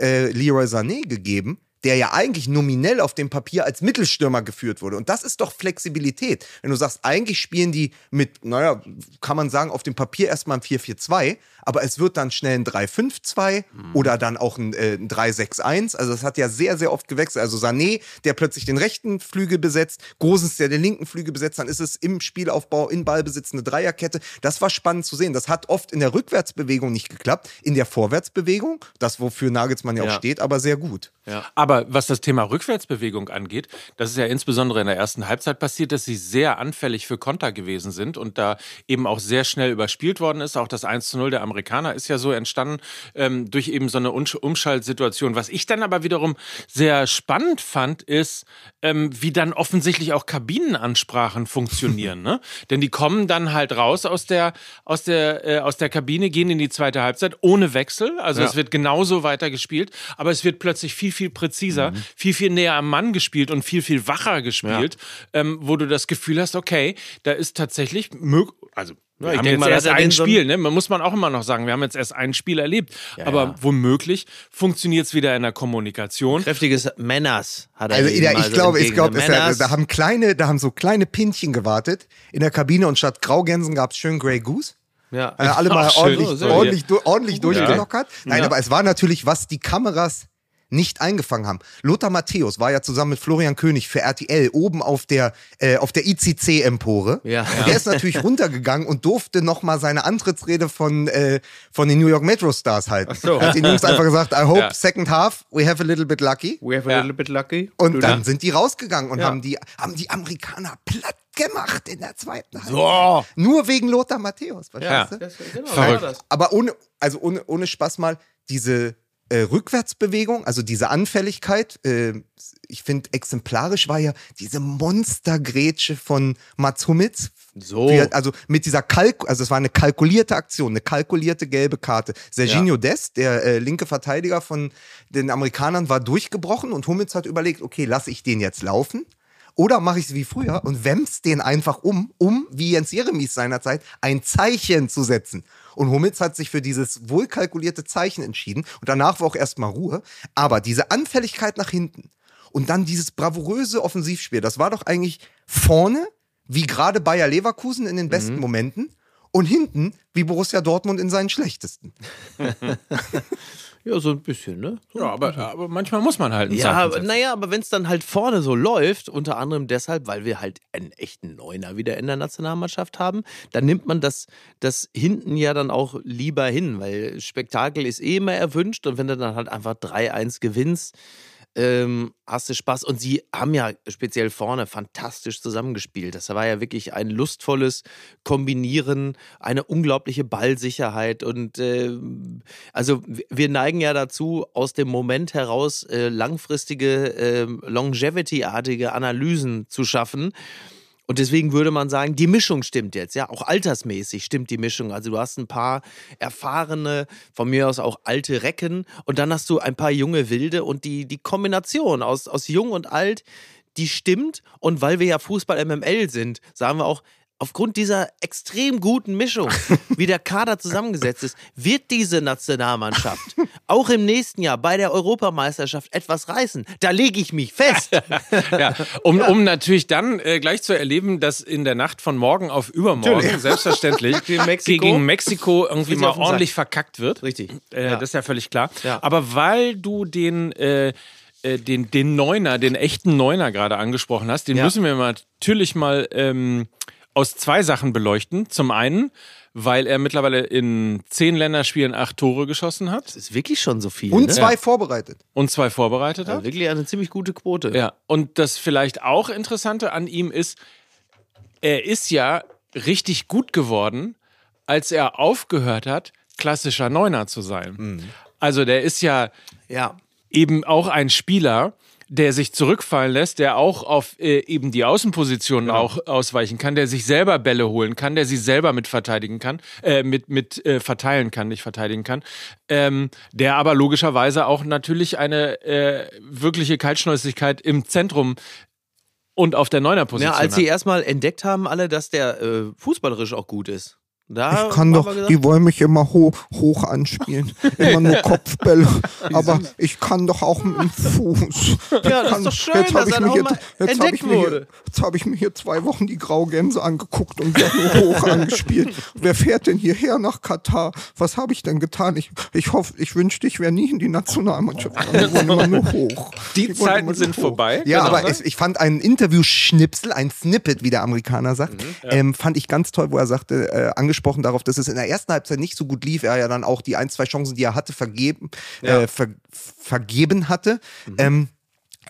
äh, Leroy Sané gegeben, der ja eigentlich nominell auf dem Papier als Mittelstürmer geführt wurde. Und das ist doch Flexibilität. Wenn du sagst, eigentlich spielen die mit, naja, kann man sagen, auf dem Papier erstmal ein 4-4-2, aber es wird dann schnell ein 3-5-2 oder dann auch ein, äh, ein 3-6-1. Also das hat ja sehr, sehr oft gewechselt. Also Sané, der plötzlich den rechten Flügel besetzt, Gosens, der den linken Flügel besetzt, dann ist es im Spielaufbau, in Ballbesitz eine Dreierkette. Das war spannend zu sehen. Das hat oft in der Rückwärtsbewegung nicht geklappt, in der Vorwärtsbewegung, das wofür Nagelsmann ja auch Ja. steht, aber sehr gut. Aber was das Thema Rückwärtsbewegung angeht, das ist ja insbesondere in der ersten Halbzeit passiert, dass sie sehr anfällig für Konter gewesen sind und da eben auch sehr schnell überspielt worden ist. Auch das 1 zu 0 der Amerikaner ist ja so entstanden ähm, durch eben so eine Umsch- Umschaltsituation. Was ich dann aber wiederum sehr spannend fand, ist, ähm, wie dann offensichtlich auch Kabinenansprachen funktionieren. ne? <laughs> Denn die kommen dann halt raus aus der, aus der, äh, aus der Kabine, gehen in die zweite Halbzeit ohne Wechsel. Also Ja. es wird genauso weiter gespielt, aber es wird plötzlich viel, viel präziser, viel, viel näher am Mann gespielt und viel, viel wacher gespielt, ähm, wo du das Gefühl hast, okay, da ist tatsächlich möglich, also wir ich haben denk jetzt mal, erst er ein Spiel, ne? Man muss man auch immer noch sagen, wir haben jetzt erst ein Spiel erlebt. aber ja. womöglich funktioniert es wieder in der Kommunikation. Kräftiges Männers hat er Also ja, ich so glaube, ich glaube, da haben kleine, da haben so kleine Pinchen gewartet in der Kabine und statt Graugänsen gab es schön Grey Goose. ja. Äh, alle mal schön. ordentlich, ordentlich, du, ordentlich durchgelockert. Nein, aber es war natürlich, was die Kameras nicht eingefangen haben. Lothar Matthäus war ja zusammen mit Florian König für RTL oben auf der, äh, auf der ICC-Empore. Ja. Und der ist natürlich <laughs> runtergegangen und durfte nochmal seine Antrittsrede von, äh, von den New York Metro Stars halten. so. Hat den Jungs einfach gesagt, I hope Ja. second half, we have a little bit lucky. We have a Ja. little bit lucky. Und dann ne? sind die rausgegangen und Ja. haben, die, haben die Amerikaner platt gemacht in der zweiten Halbzeit. So. Nur wegen Lothar Matthäus, Ja. verstehst du? Das, genau, Verrückt. war das. Aber ohne, also ohne, ohne Spaß mal, diese äh, Rückwärtsbewegung, also diese Anfälligkeit, äh, ich finde, exemplarisch war ja diese Monstergrätsche von Mats Hummels. So. Er- also mit dieser Kalk, also es war eine kalkulierte Aktion, eine kalkulierte gelbe Karte. Serginho Dest, der äh, linke Verteidiger von den Amerikanern, war durchgebrochen und Hummels hat überlegt, okay, lasse ich den jetzt laufen? Oder mache ich es wie früher und wämms den einfach um, um, wie Jens Jeremies seinerzeit, ein Zeichen zu setzen. Und Hummels hat sich für dieses wohlkalkulierte Zeichen entschieden. Und danach war auch erstmal Ruhe. Aber diese Anfälligkeit nach hinten und dann dieses bravouröse Offensivspiel, das war doch eigentlich vorne, wie gerade Bayer Leverkusen in den besten Momenten. Und hinten, wie Borussia Dortmund in seinen schlechtesten. <laughs> Ja, so ein bisschen, ne? So Ja, aber, aber manchmal muss man halt ein Ja, aber, naja, aber wenn es dann halt vorne so läuft, unter anderem deshalb, weil wir halt einen echten Neuner wieder in der Nationalmannschaft haben, dann nimmt man das, das hinten ja dann auch lieber hin, weil Spektakel ist eh immer erwünscht und wenn du dann halt einfach 3-1 gewinnst, ähm, hast du Spaß. Und sie haben ja speziell vorne fantastisch zusammengespielt. Das war ja wirklich ein lustvolles Kombinieren, eine unglaubliche Ballsicherheit. Und ähm, also wir neigen ja dazu, aus dem Moment heraus äh, langfristige, ähm, Longevity-artige Analysen zu schaffen. Und deswegen würde man sagen, die Mischung stimmt jetzt, ja, auch altersmäßig stimmt die Mischung. Also du hast ein paar erfahrene, von mir aus auch alte Recken und dann hast du ein paar junge Wilde und die, die Kombination aus, aus jung und alt, die stimmt. Und weil wir ja Fußball MML sind, sagen wir auch, aufgrund dieser extrem guten Mischung, <laughs> wie der Kader zusammengesetzt ist, wird diese Nationalmannschaft auch im nächsten Jahr bei der Europameisterschaft etwas reißen. Da lege ich mich fest. <laughs> Ja, um, um natürlich dann äh, gleich zu erleben, dass in der Nacht von morgen auf übermorgen <laughs> selbstverständlich Gegen Mexiko. gegen Mexiko irgendwie mal den Sack. ordentlich verkackt wird. Richtig. Äh, Ja. Das ist ja völlig klar. Ja. Aber weil du den, äh, äh, den, den Neuner, den echten Neuner gerade angesprochen hast, den Ja. müssen wir natürlich mal ähm, aus zwei Sachen beleuchten. Zum einen, weil er mittlerweile in zehn Länderspielen acht Tore geschossen hat Das ist wirklich schon so viel. Und ne? zwei vorbereitet. und zwei vorbereitet hat. Ja, wirklich eine ziemlich gute Quote. Ja, und das vielleicht auch Interessante an ihm ist, er ist ja richtig gut geworden, als er aufgehört hat, klassischer Neuner zu sein. Also der ist ja Ja. eben auch ein Spieler, der sich zurückfallen lässt, der auch auf äh, eben die Außenpositionen auch ausweichen kann, der sich selber Bälle holen kann, der sie selber mit verteidigen kann, äh, mit, mit äh, verteilen kann, nicht verteidigen kann, ähm, der aber logischerweise auch natürlich eine äh, wirkliche Kaltschnäuzigkeit im Zentrum und auf der Neuner-Position Ja, als sie erstmal entdeckt haben, alle, dass der äh, fußballerisch auch gut ist. Da Ich kann doch, gesagt, die wollen mich immer ho hoch anspielen. <laughs> Immer nur Kopfbälle. Aber ich kann doch auch mit dem Fuß. <laughs> Ja, das kann, ist doch schön, jetzt dass ich mir hier, mal jetzt hab ich mir hier. Jetzt habe ich mir hier zwei Wochen die Graugänse angeguckt und werde nur hoch <laughs> angespielt. Wer fährt denn hierher nach Katar? Was habe ich denn getan? Ich, ich hoffe, ich wünschte, ich wäre nie in die Nationalmannschaft. Die wollen immer nur hoch. Die wollen Zeiten sind hoch. vorbei. Ja, Genau. aber es, ich fand einen Interview-Schnipsel, ein Snippet, wie der Amerikaner sagt, Mhm, ähm, fand ich ganz toll, wo er sagte, äh, angesprochen darauf, dass es in der ersten Halbzeit nicht so gut lief. Er ja dann auch die ein, zwei Chancen, die er hatte, vergeben, äh, ver vergeben hatte. Mhm. Ähm,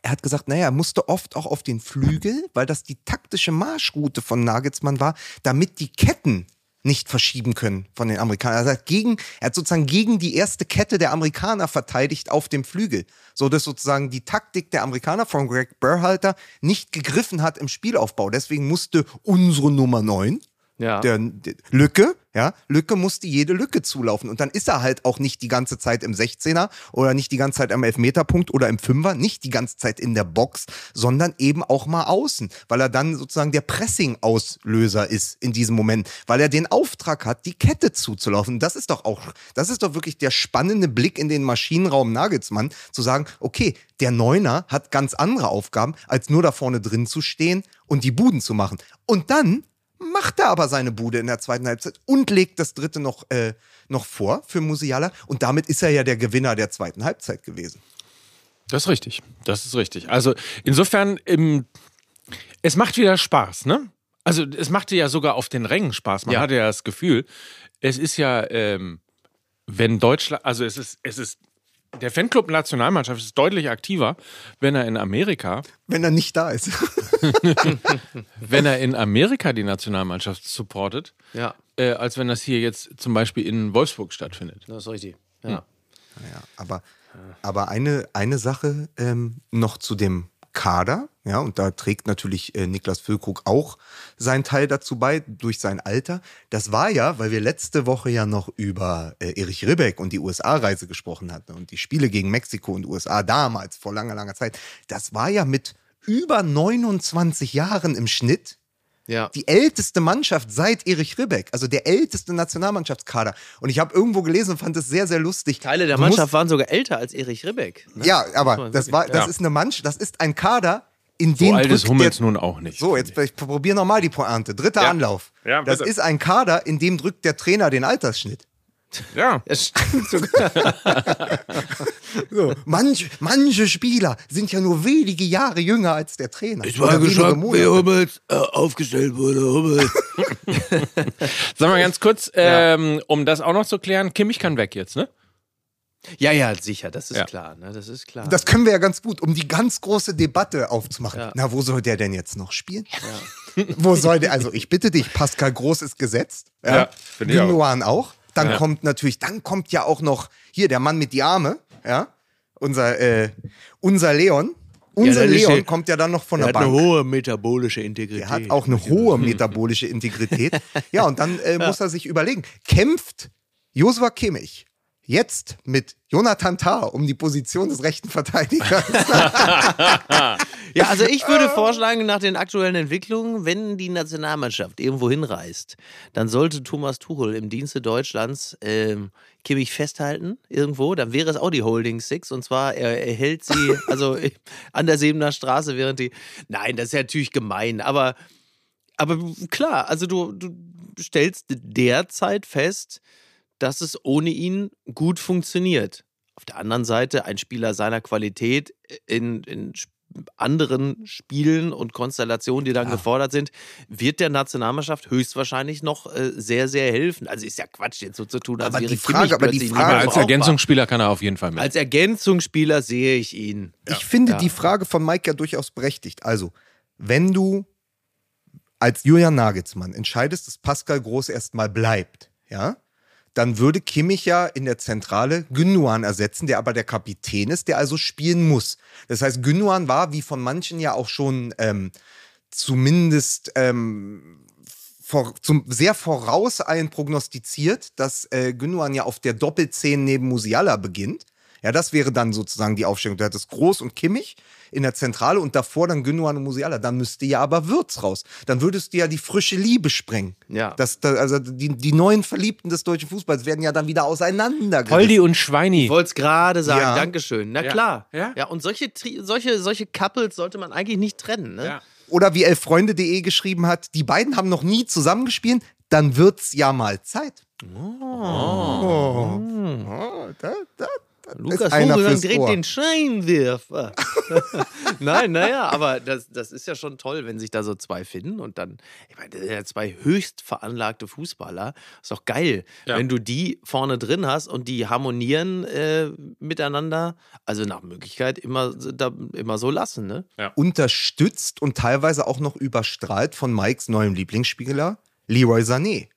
er hat gesagt, naja, er musste oft auch auf den Flügel, weil das die taktische Marschroute von Nagelsmann war, damit die Ketten nicht verschieben können von den Amerikanern. Er hat, gegen, er hat sozusagen gegen die erste Kette der Amerikaner verteidigt auf dem Flügel, so dass sozusagen die Taktik der Amerikaner von Greg Berhalter nicht gegriffen hat im Spielaufbau. Deswegen musste unsere Nummer 9, Ja. der, der Lücke, ja, Lücke musste jede Lücke zulaufen. Und dann ist er halt auch nicht die ganze Zeit im 16er oder nicht die ganze Zeit am Elfmeterpunkt oder im Fünfer, nicht die ganze Zeit in der Box, sondern eben auch mal außen, weil er dann sozusagen der Pressing-Auslöser ist in diesem Moment, weil er den Auftrag hat, die Kette zuzulaufen. Das ist doch auch, das ist doch wirklich der spannende Blick in den Maschinenraum Nagelsmann, zu sagen, okay, der Neuner hat ganz andere Aufgaben, als nur da vorne drin zu stehen und die Buden zu machen. Und dann macht er aber seine Bude in der zweiten Halbzeit und legt das dritte noch, äh, noch vor für Musiala. Und damit ist er ja der Gewinner der zweiten Halbzeit gewesen. Das ist richtig. Das ist richtig. Also insofern, im, es macht wieder Spaß, ne? Also es machte ja sogar auf den Rängen Spaß. Man Ja. hatte ja das Gefühl, es ist ja, ähm, wenn Deutschland, also es ist, es ist, der Fanclub Nationalmannschaft ist deutlich aktiver, wenn er in Amerika, Wenn er nicht da ist. <laughs> <laughs> wenn er in Amerika die Nationalmannschaft supportet, ja, äh, als wenn das hier jetzt zum Beispiel in Wolfsburg stattfindet. das ist richtig. Ja. Ja, aber, aber eine, eine Sache ähm, noch zu dem Kader, ja, und da trägt natürlich äh, Niklas Füllkrug auch seinen Teil dazu bei, durch sein Alter. Das war ja, weil wir letzte Woche ja noch über äh, Erich Ribbeck und die USA-Reise gesprochen hatten und die Spiele gegen Mexiko und USA damals, vor langer, langer Zeit. Das war ja mit über 29 Jahren im Schnitt ja. die älteste Mannschaft seit Erich Ribbeck, also der älteste Nationalmannschaftskader. Und ich habe irgendwo gelesen und fand es sehr, sehr lustig. Teile der Du musst- Mannschaft waren sogar älter als Erich Ribbeck. Ne? ja, aber das war, das Ja. ist eine Mannschaft, das ist ein Kader, in So den alt ist Hummels der, nun auch nicht. So, jetzt ich probiere nochmal die Pointe. Dritter Ja. Anlauf. Ja, das ist ein Kader, in dem drückt der Trainer den Altersschnitt. Ja. <laughs> Das stimmt sogar. <laughs> So, manch, manche Spieler sind ja nur wenige Jahre jünger als der Trainer. Ich war geschockt, wie. Hummels äh, aufgestellt wurde. Hummels. <laughs> Sag mal ganz kurz, ähm, um das auch noch zu klären, Kimmich kann weg jetzt, ne? Ja, ja, sicher, das ist Ja. klar. Ne? Das ist klar. Das können wir ja ganz gut, um die ganz große Debatte aufzumachen. Ja. Na, wo soll der denn jetzt noch spielen? wo soll der, also ich bitte dich, Pascal Groß ist gesetzt. Ja, Ja, finde ich auch. Gündogan auch. Dann Ja. kommt natürlich, dann kommt ja auch noch hier der Mann mit die Arme, ja, unser, äh, unser Leon. Unser der ist Leon hier- kommt ja dann noch von er der hat eine Bank. hohe metabolische Integrität. Er hat auch eine hohe metabolische Integrität. Ja, und dann äh, muss er sich überlegen, kämpft Josua Kimmich jetzt mit Jonathan Tah um die Position des rechten Verteidigers? <laughs> Ja, also ich würde <laughs> vorschlagen, nach den aktuellen Entwicklungen, wenn die Nationalmannschaft irgendwo hinreist, dann sollte Thomas Tuchel im Dienste Deutschlands ähm, Kimmich festhalten, irgendwo. Dann wäre es auch die Holding Six. Und zwar, er, er hält sie <laughs> also an der Sebener Straße, während die. Nein, das ist ja natürlich gemein, aber, aber klar, also du, du stellst derzeit fest, dass es ohne ihn gut funktioniert. Auf der anderen Seite, ein Spieler seiner Qualität in, in anderen Spielen und Konstellationen, die dann gefordert sind, wird der Nationalmannschaft höchstwahrscheinlich noch äh, sehr, sehr helfen. Also ist ja Quatsch, jetzt so zu tun, als Aber wäre die Frage- aber die Frage- als. Ergänzungsspieler kann er auf jeden Fall mit. Als Ergänzungsspieler sehe ich ihn. Ich finde Ja. die Frage von Mike ja durchaus berechtigt. Also, wenn du als Julian Nagelsmann entscheidest, dass Pascal Groß erstmal bleibt, ja, dann würde Kimmich ja in der Zentrale Gündogan ersetzen, der aber der Kapitän ist, der also spielen muss. Das heißt, Gündogan war, wie von manchen ja auch schon ähm, zumindest ähm, vor, zum, sehr vorauseilend prognostiziert, dass äh, Gündogan ja auf der Doppelzehn neben Musiala beginnt. Ja, das wäre dann sozusagen die Aufstellung. Du hättest Groß und Kimmich in der Zentrale und davor dann Gündogan und Musiala. Dann müsste ja aber Würz raus. Dann würdest du ja die frische Liebe sprengen. Ja. Das, da, also die, die neuen Verliebten des deutschen Fußballs werden ja dann wieder auseinandergerissen. Holdi und Schweini. Ich wollte es gerade sagen, Ja. Dankeschön. Na Ja. klar. Ja. und solche, solche, solche Couples sollte man eigentlich nicht trennen. Ne? Ja. Oder wie elffreunde.de geschrieben hat, die beiden haben noch nie zusammengespielt, dann wird's ja mal Zeit. Oh. Oh, da, da, da Lukas Vogelsang dreht Ohr. den Scheinwerfer. <laughs> Nein, naja, aber das, das ist ja schon toll, wenn sich da so zwei finden und dann, ich meine, das sind ja zwei höchst veranlagte Fußballer. Ist doch geil, Ja. wenn du die vorne drin hast und die harmonieren äh, miteinander. Also nach Möglichkeit immer, da, immer so lassen, ne? unterstützt und teilweise auch noch überstrahlt von Mikes neuem Lieblingsspieler, Leroy Sané.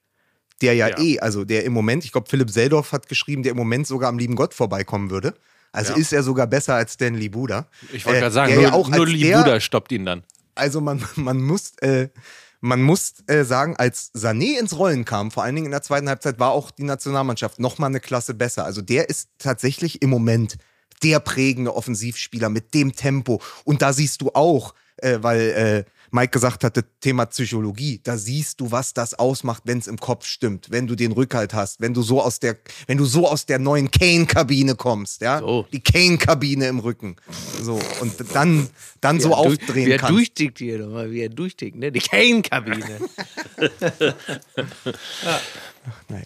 Der ja, Ja. eh, also der im Moment, ich glaube, Philipp Seldorf hat geschrieben, der im Moment sogar am lieben Gott vorbeikommen würde. Also Ja. ist er sogar besser als Stanley Buda. Ich wollte Äh, gerade sagen, der nur, ja auch nur der- stoppt ihn dann. Also man, man muss, äh, man muss äh, sagen, als Sané ins Rollen kam, vor allen Dingen in der zweiten Halbzeit, war auch die Nationalmannschaft noch mal eine Klasse besser. Also der ist tatsächlich im Moment der prägende Offensivspieler mit dem Tempo. Und da siehst du auch, äh, weil äh, Mike gesagt hatte, Thema Psychologie, da siehst du, was das ausmacht, wenn es im Kopf stimmt, wenn du den Rückhalt hast, wenn du so aus der, wenn du so aus der neuen Kane-Kabine kommst, ja, So. die Kane-Kabine im Rücken, so und dann, dann so Wie aufdrehen Wie er kannst. durchtickt hier nochmal, wie er durchtickt, ne? Die Kane-Kabine. <laughs> Naja.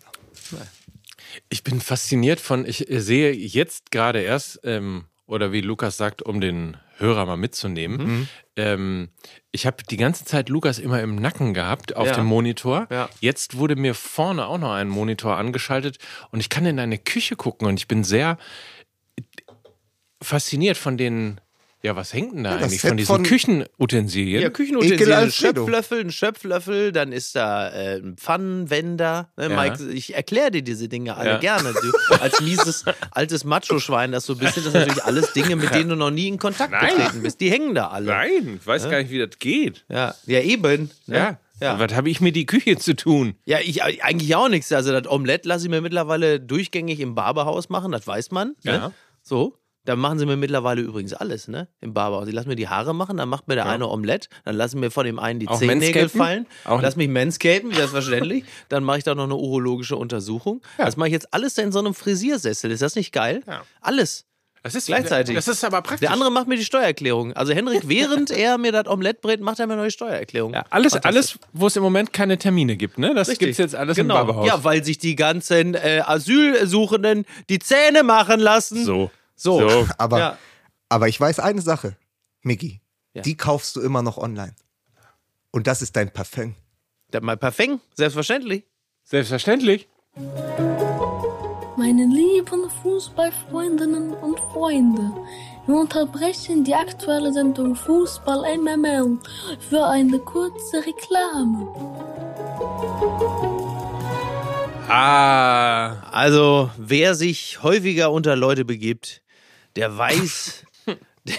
Ich bin fasziniert von, ich sehe jetzt gerade erst, ähm, oder wie Lukas sagt, um den Hörer mal mitzunehmen, Mhm. ähm, ich habe die ganze Zeit Lukas immer im Nacken gehabt auf Ja. dem Monitor. Ja. Jetzt wurde mir vorne auch noch ein Monitor angeschaltet und ich kann in eine Küche gucken und ich bin sehr fasziniert von den, ja, was hängt denn da das eigentlich? Von diesen von- Küchenutensilien. Ja, Küchenutensilien, ein. Schöpflöffel, ein Schöpflöffel, dann ist da äh, ein Pfannenwender. Ne, Ja. Mike, ich erkläre dir diese Dinge alle Ja. gerne. Du, als mieses, <laughs> altes Macho-Schwein, das du bist, sind das natürlich alles Dinge, mit denen du noch nie in Kontakt Nein. getreten bist. Die hängen da alle. Nein, ich weiß gar nicht, wie das geht. Ja, ja eben. Ne? Ja. Ja. Was habe ich mit die Küche zu tun? Ja, ich eigentlich auch nichts. Also das Omelett lasse ich mir mittlerweile durchgängig im Barberhaus machen, das weiß man. Ne? Ja. So. Da machen sie mir mittlerweile übrigens alles, ne? Im Barberhaus. Die lassen mir die Haare machen, dann macht mir der eine Omelett, dann lassen mir von dem einen die Auch Zehennägel fallen, Auch- lass mich manscapen, selbstverständlich. <laughs> dann mache ich da noch eine urologische Untersuchung. Das mache ich jetzt alles in so einem Frisiersessel. Ist das nicht geil? Ja. Alles. Das ist Gleichzeitig. Das ist aber praktisch. Der andere macht mir die Steuererklärung. Also Henrik, während <laughs> er mir das Omelett brät, macht er mir eine neue Steuererklärung. ja, alles, alles, wo es im Moment keine Termine gibt, ne? Das Richtig. gibt's jetzt alles genau. im Babehaus. Ja, weil sich die ganzen äh, Asylsuchenden die Zähne machen lassen. so. So. So. <laughs> Aber, Ja. aber ich weiß eine Sache, Miggi. Ja. Die kaufst du immer noch online. Und das ist dein Parfum. Das mal perfekt, selbstverständlich. Selbstverständlich. Meine lieben Fußballfreundinnen und Freunde, wir unterbrechen die aktuelle Sendung Fußball MML für eine kurze Reklame. Ah. Also, wer sich häufiger unter Leute begibt, der weiß, <laughs> der,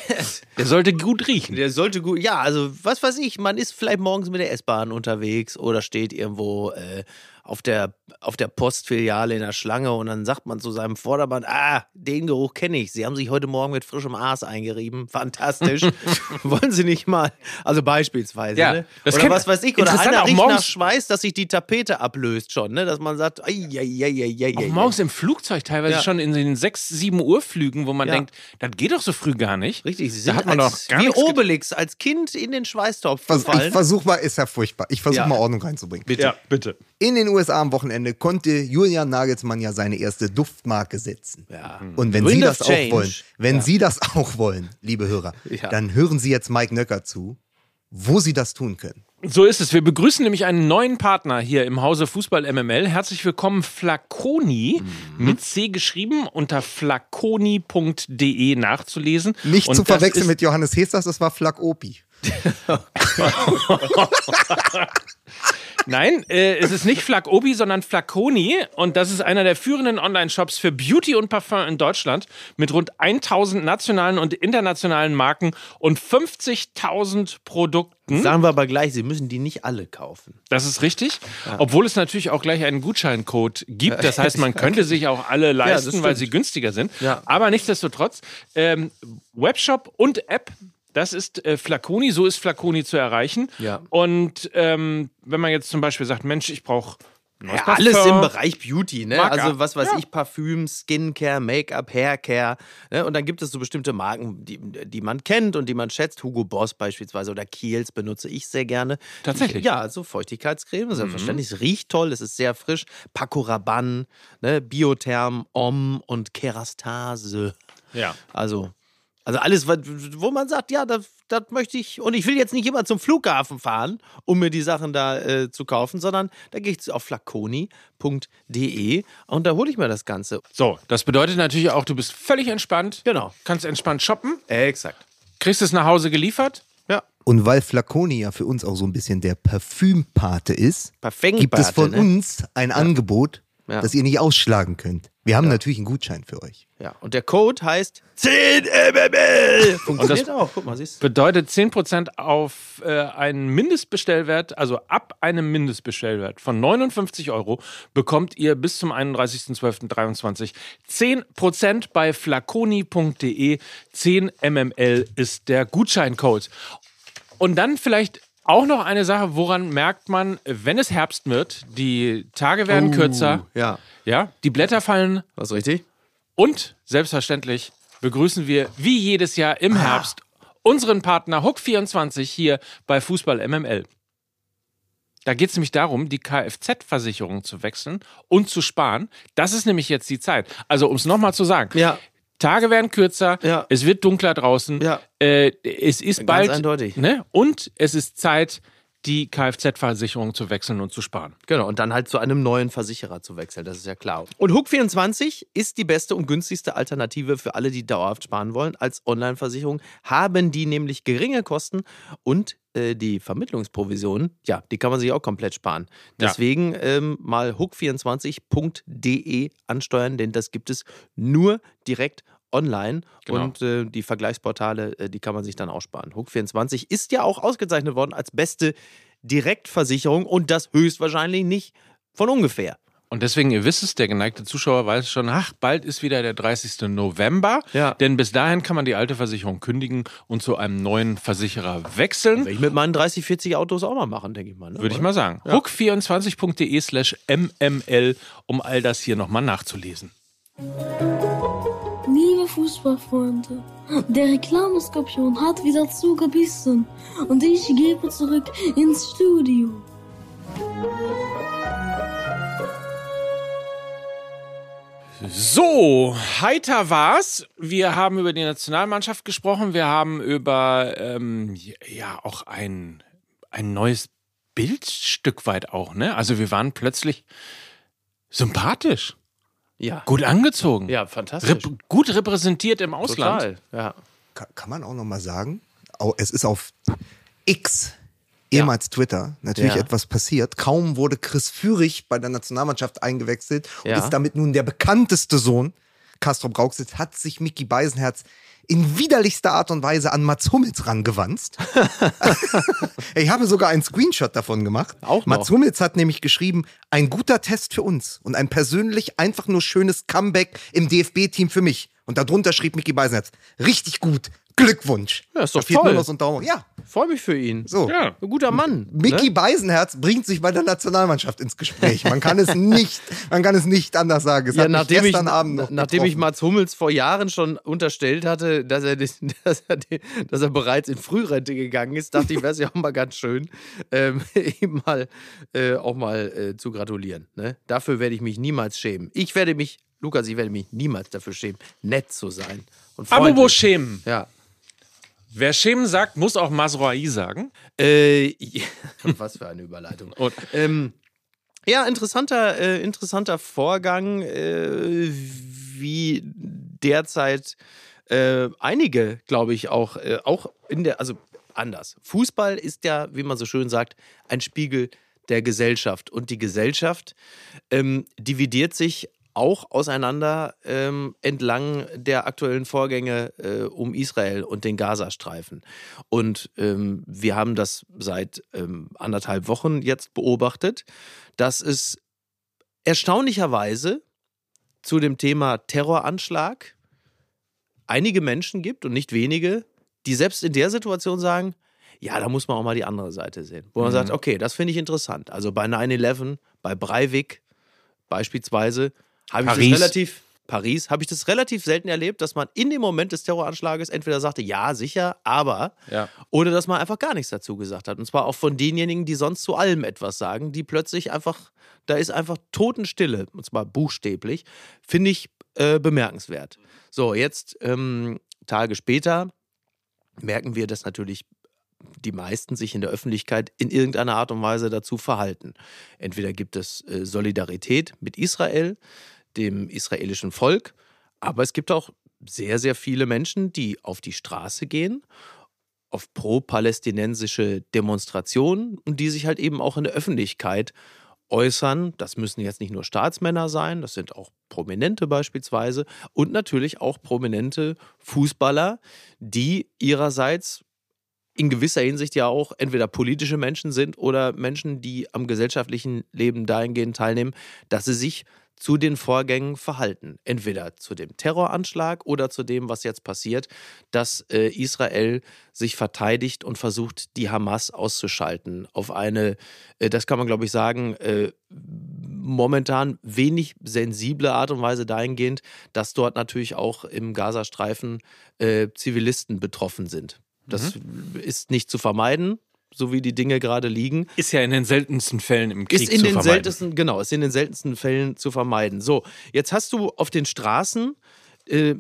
Der sollte gut riechen. der sollte gut. Ja, also, was weiß ich, man ist vielleicht morgens mit der S-Bahn unterwegs oder steht irgendwo äh, auf, der, auf der Postfiliale in der Schlange und dann sagt man zu seinem Vordermann: Ah, den Geruch kenne ich. Sie haben sich heute Morgen mit frischem Aas eingerieben. Fantastisch. <laughs> Wollen Sie nicht mal? Also, beispielsweise. Ja, ne? das Oder kennt- was weiß ich. Oder einer auch riecht nach morgens- Schweiß, dass sich die Tapete ablöst schon. Ne? Dass man sagt: ai, ai, ai, ai, morgens im Flugzeug teilweise Ja. schon in den 6, 7 Uhr Flügen, wo man Ja. denkt, das geht doch so früh gar nicht. Richtig, sie Da sind hat man als, doch gar wie Obelix als Kind in den Schweißtopf Vers ich gefallen. versuch mal, ist ja furchtbar. Ich versuche Ja. mal Ordnung reinzubringen. Bitte. Ja, bitte. In den USA am Wochenende konnte Julian Nagelsmann ja seine erste Duftmarke setzen. Ja. Und wenn Wind Sie das Change. auch wollen, wenn Ja. Sie das <laughs> auch wollen, liebe Hörer, Ja. dann hören Sie jetzt Mike Nöcker zu, wo Sie das tun können. So ist es. Wir begrüßen nämlich einen neuen Partner hier im Hause Fußball MML. Herzlich willkommen, Flaconi, Mhm. mit C geschrieben, unter flaconi.de nachzulesen. Nicht Und zu verwechseln mit Johannes Hesters, das war Flak Opi. <laughs> Nein, äh, es ist nicht Flacobi, sondern Flaconi. Und das ist einer der führenden Online-Shops für Beauty und Parfum in Deutschland mit rund 1000 nationalen und internationalen Marken und 50.000 Produkten. Sagen wir aber gleich, Sie müssen die nicht alle kaufen. Das ist richtig. Obwohl es natürlich auch gleich einen Gutscheincode gibt. Das heißt, man <laughs> könnte sich auch alle leisten, stimmt. weil sie günstiger sind. Ja. Aber nichtsdestotrotz, ähm, Webshop und App. Das ist äh, Flaconi, so ist Flaconi zu erreichen. Ja. Und ähm, wenn man jetzt zum Beispiel sagt, Mensch, ich brauche Ja, alles im Bereich Beauty, ne? Also was weiß Ja. ich, Parfüm, Skincare, Make-up, Haircare. Ne? Und dann gibt es so bestimmte Marken, die, die man kennt und die man schätzt. Hugo Boss beispielsweise oder Kiehl's benutze ich sehr gerne. Tatsächlich? Ja, also Feuchtigkeitscreme, selbstverständlich. Es riecht toll, es ist sehr frisch. Paco Rabanne, ne? Biotherm, Om und Kerastase. Ja. Also, also alles, wo man sagt, ja, das, das möchte ich. Und ich will jetzt nicht immer zum Flughafen fahren, um mir die Sachen da äh, zu kaufen, sondern da gehe ich auf flaconi.de und da hole ich mir das Ganze. So, das bedeutet natürlich auch, du bist völlig entspannt. Genau. Kannst entspannt shoppen, Exakt. kriegst es nach Hause geliefert. Ja. Und weil Flaconi ja für uns auch so ein bisschen der Parfümpate ist, gibt es von ne? uns ein Angebot, Ja. das ihr nicht ausschlagen könnt. Wir haben natürlich einen Gutschein für euch. Ja. Und der Code heißt 10 MML. Funktioniert auch. Guck mal, siehst du. Bedeutet 10% auf äh, einen Mindestbestellwert, also ab einem Mindestbestellwert von 59 Euro, bekommt ihr bis zum 31.12.23 10% bei flaconi.de. 10 mml ist der Gutscheincode. Und dann vielleicht auch noch eine Sache, woran merkt man, wenn es Herbst wird, die Tage werden kürzer, Ja. ja, die Blätter fallen Was richtig? und selbstverständlich begrüßen wir wie jedes Jahr im Herbst unseren Partner Hook24 hier bei Fußball MML. Da geht es nämlich darum, die Kfz-Versicherung zu wechseln und zu sparen. Das ist nämlich jetzt die Zeit. Also, um es nochmal zu sagen. Ja. Tage werden kürzer, Ja. es wird dunkler draußen, Ja. äh, es ist Ganz bald eindeutig. Ne? und es ist Zeit, die Kfz-Versicherung zu wechseln und zu sparen. Genau, und dann halt zu einem neuen Versicherer zu wechseln, das ist ja klar. Und Hook24 ist die beste und günstigste Alternative für alle, die dauerhaft sparen wollen. Als Online-Versicherung haben die nämlich geringe Kosten und äh, die Vermittlungsprovisionen, ja, die kann man sich auch komplett sparen. Ja. Deswegen ähm, mal hook24.de ansteuern, denn das gibt es nur direkt online Genau. und äh, die Vergleichsportale, äh, die kann man sich dann auch sparen. Hook24 ist ja auch ausgezeichnet worden als beste Direktversicherung und das höchstwahrscheinlich nicht von ungefähr. Und deswegen, ihr wisst es, der geneigte Zuschauer weiß schon, ach, bald ist wieder der 30. November. Ja. Denn bis dahin kann man die alte Versicherung kündigen und zu einem neuen Versicherer wechseln. Will ich mit meinen 30, 40 Autos auch mal machen, denke ich mal. Ne? Würde ich mal sagen. Hook24.de slash mml, um all das hier nochmal nachzulesen. Liebe Fußballfreunde, der Reklameskorpion hat wieder zugebissen und ich gebe zurück ins Studio. So, heiter war's. Wir haben über die Nationalmannschaft gesprochen. Wir haben über ähm, ja auch ein, ein neues Bildstück weit auch, ne? Also wir waren plötzlich sympathisch, Ja. gut angezogen, Ja, fantastisch. rep gut repräsentiert im Ausland. Total. Ja. Ka- kann man auch noch mal sagen, es ist auf X, ehemals Twitter, natürlich Ja. etwas passiert. Kaum wurde Chris Führig bei der Nationalmannschaft eingewechselt und Ja. ist damit nun der bekannteste Sohn Castro Brauxel, hat sich Mickey Beisenherz in widerlichster Art und Weise an Mats Hummels rangewanzt. <laughs> ich habe sogar einen Screenshot davon gemacht. Auch noch. Mats Hummels hat nämlich geschrieben, ein guter Test für uns und ein persönlich einfach nur schönes Comeback im DFB-Team für mich. Und darunter schrieb Mickey Beisenherz, richtig gut, Glückwunsch. Ja, ist doch da toll. nur noch so ein Daumen. Ja, Freue mich für ihn. so. Ja. Ein guter Mann. Mickey Ne? Beisenherz bringt sich bei der Nationalmannschaft ins Gespräch. Man kann es <laughs> nicht, man kann es nicht anders sagen. Es Ja, hat mich nachdem ich, gestern Abend noch nachdem ich getroffen. Mats Hummels vor Jahren schon unterstellt hatte, dass er, das- <laughs> dass er, dass er bereits in Frührente gegangen ist, dachte ich, wäre es ja auch mal ganz schön, ähm, <laughs> ihm mal äh, auch mal äh, zu gratulieren. Ne? Dafür werde ich mich niemals schämen. Ich werde mich, Lukas, ich werde mich niemals dafür schämen, nett zu sein. Und Apropos freundlich. schämen. Ja. Wer schämen sagt, muss auch Masroi sagen. Äh, ja, <laughs> was für eine Überleitung. <laughs> Und Ähm, ja, interessanter, äh, interessanter Vorgang, äh, wie derzeit äh, einige, glaube ich, auch, äh, auch in der, also anders. Fußball ist ja, wie man so schön sagt, ein Spiegel der Gesellschaft. Und die Gesellschaft ähm, dividiert sich auch auseinander ähm, entlang der aktuellen Vorgänge äh, um Israel und den Gazastreifen. Und ähm, wir haben das seit ähm, anderthalb Wochen jetzt beobachtet, dass es erstaunlicherweise zu dem Thema Terroranschlag einige Menschen gibt und nicht wenige, die selbst in der Situation sagen, ja, da muss man auch mal die andere Seite sehen. Wo man sagt, okay, das finde ich interessant. Also bei 9-11, bei Breivik beispielsweise, habe ich das Paris. relativ, Paris, habe ich das relativ selten erlebt, dass man in dem Moment des Terroranschlages entweder sagte, ja, sicher, aber, Ja. oder dass man einfach gar nichts dazu gesagt hat. Und zwar auch von denjenigen, die sonst zu allem etwas sagen, die plötzlich einfach, da ist einfach Totenstille, und zwar buchstäblich, finde ich äh, bemerkenswert. So, jetzt ähm, Tage später merken wir, dass natürlich die meisten sich in der Öffentlichkeit in irgendeiner Art und Weise dazu verhalten. Entweder gibt es äh, Solidarität mit Israel, dem israelischen Volk, aber es gibt auch sehr, sehr viele Menschen, die auf die Straße gehen, auf pro-palästinensische Demonstrationen und die sich halt eben auch in der Öffentlichkeit äußern. Das müssen jetzt nicht nur Staatsmänner sein, das sind auch Prominente beispielsweise und natürlich auch prominente Fußballer, die ihrerseits in gewisser Hinsicht ja auch entweder politische Menschen sind oder Menschen, die am gesellschaftlichen Leben dahingehend teilnehmen, dass sie sich zu den Vorgängen verhalten. Entweder zu dem Terroranschlag oder zu dem, was jetzt passiert, dass äh, Israel sich verteidigt und versucht, die Hamas auszuschalten. Auf eine, äh, das kann man glaube ich sagen, äh, momentan wenig sensible Art und Weise dahingehend, dass dort natürlich auch im Gazastreifen äh, Zivilisten betroffen sind. Das ist nicht zu vermeiden, so wie die Dinge gerade liegen. Ist ja in den seltensten Fällen im Krieg Ist in zu den vermeiden. seltensten, genau, ist in den seltensten Fällen zu vermeiden. So, jetzt hast du auf den Straßen äh,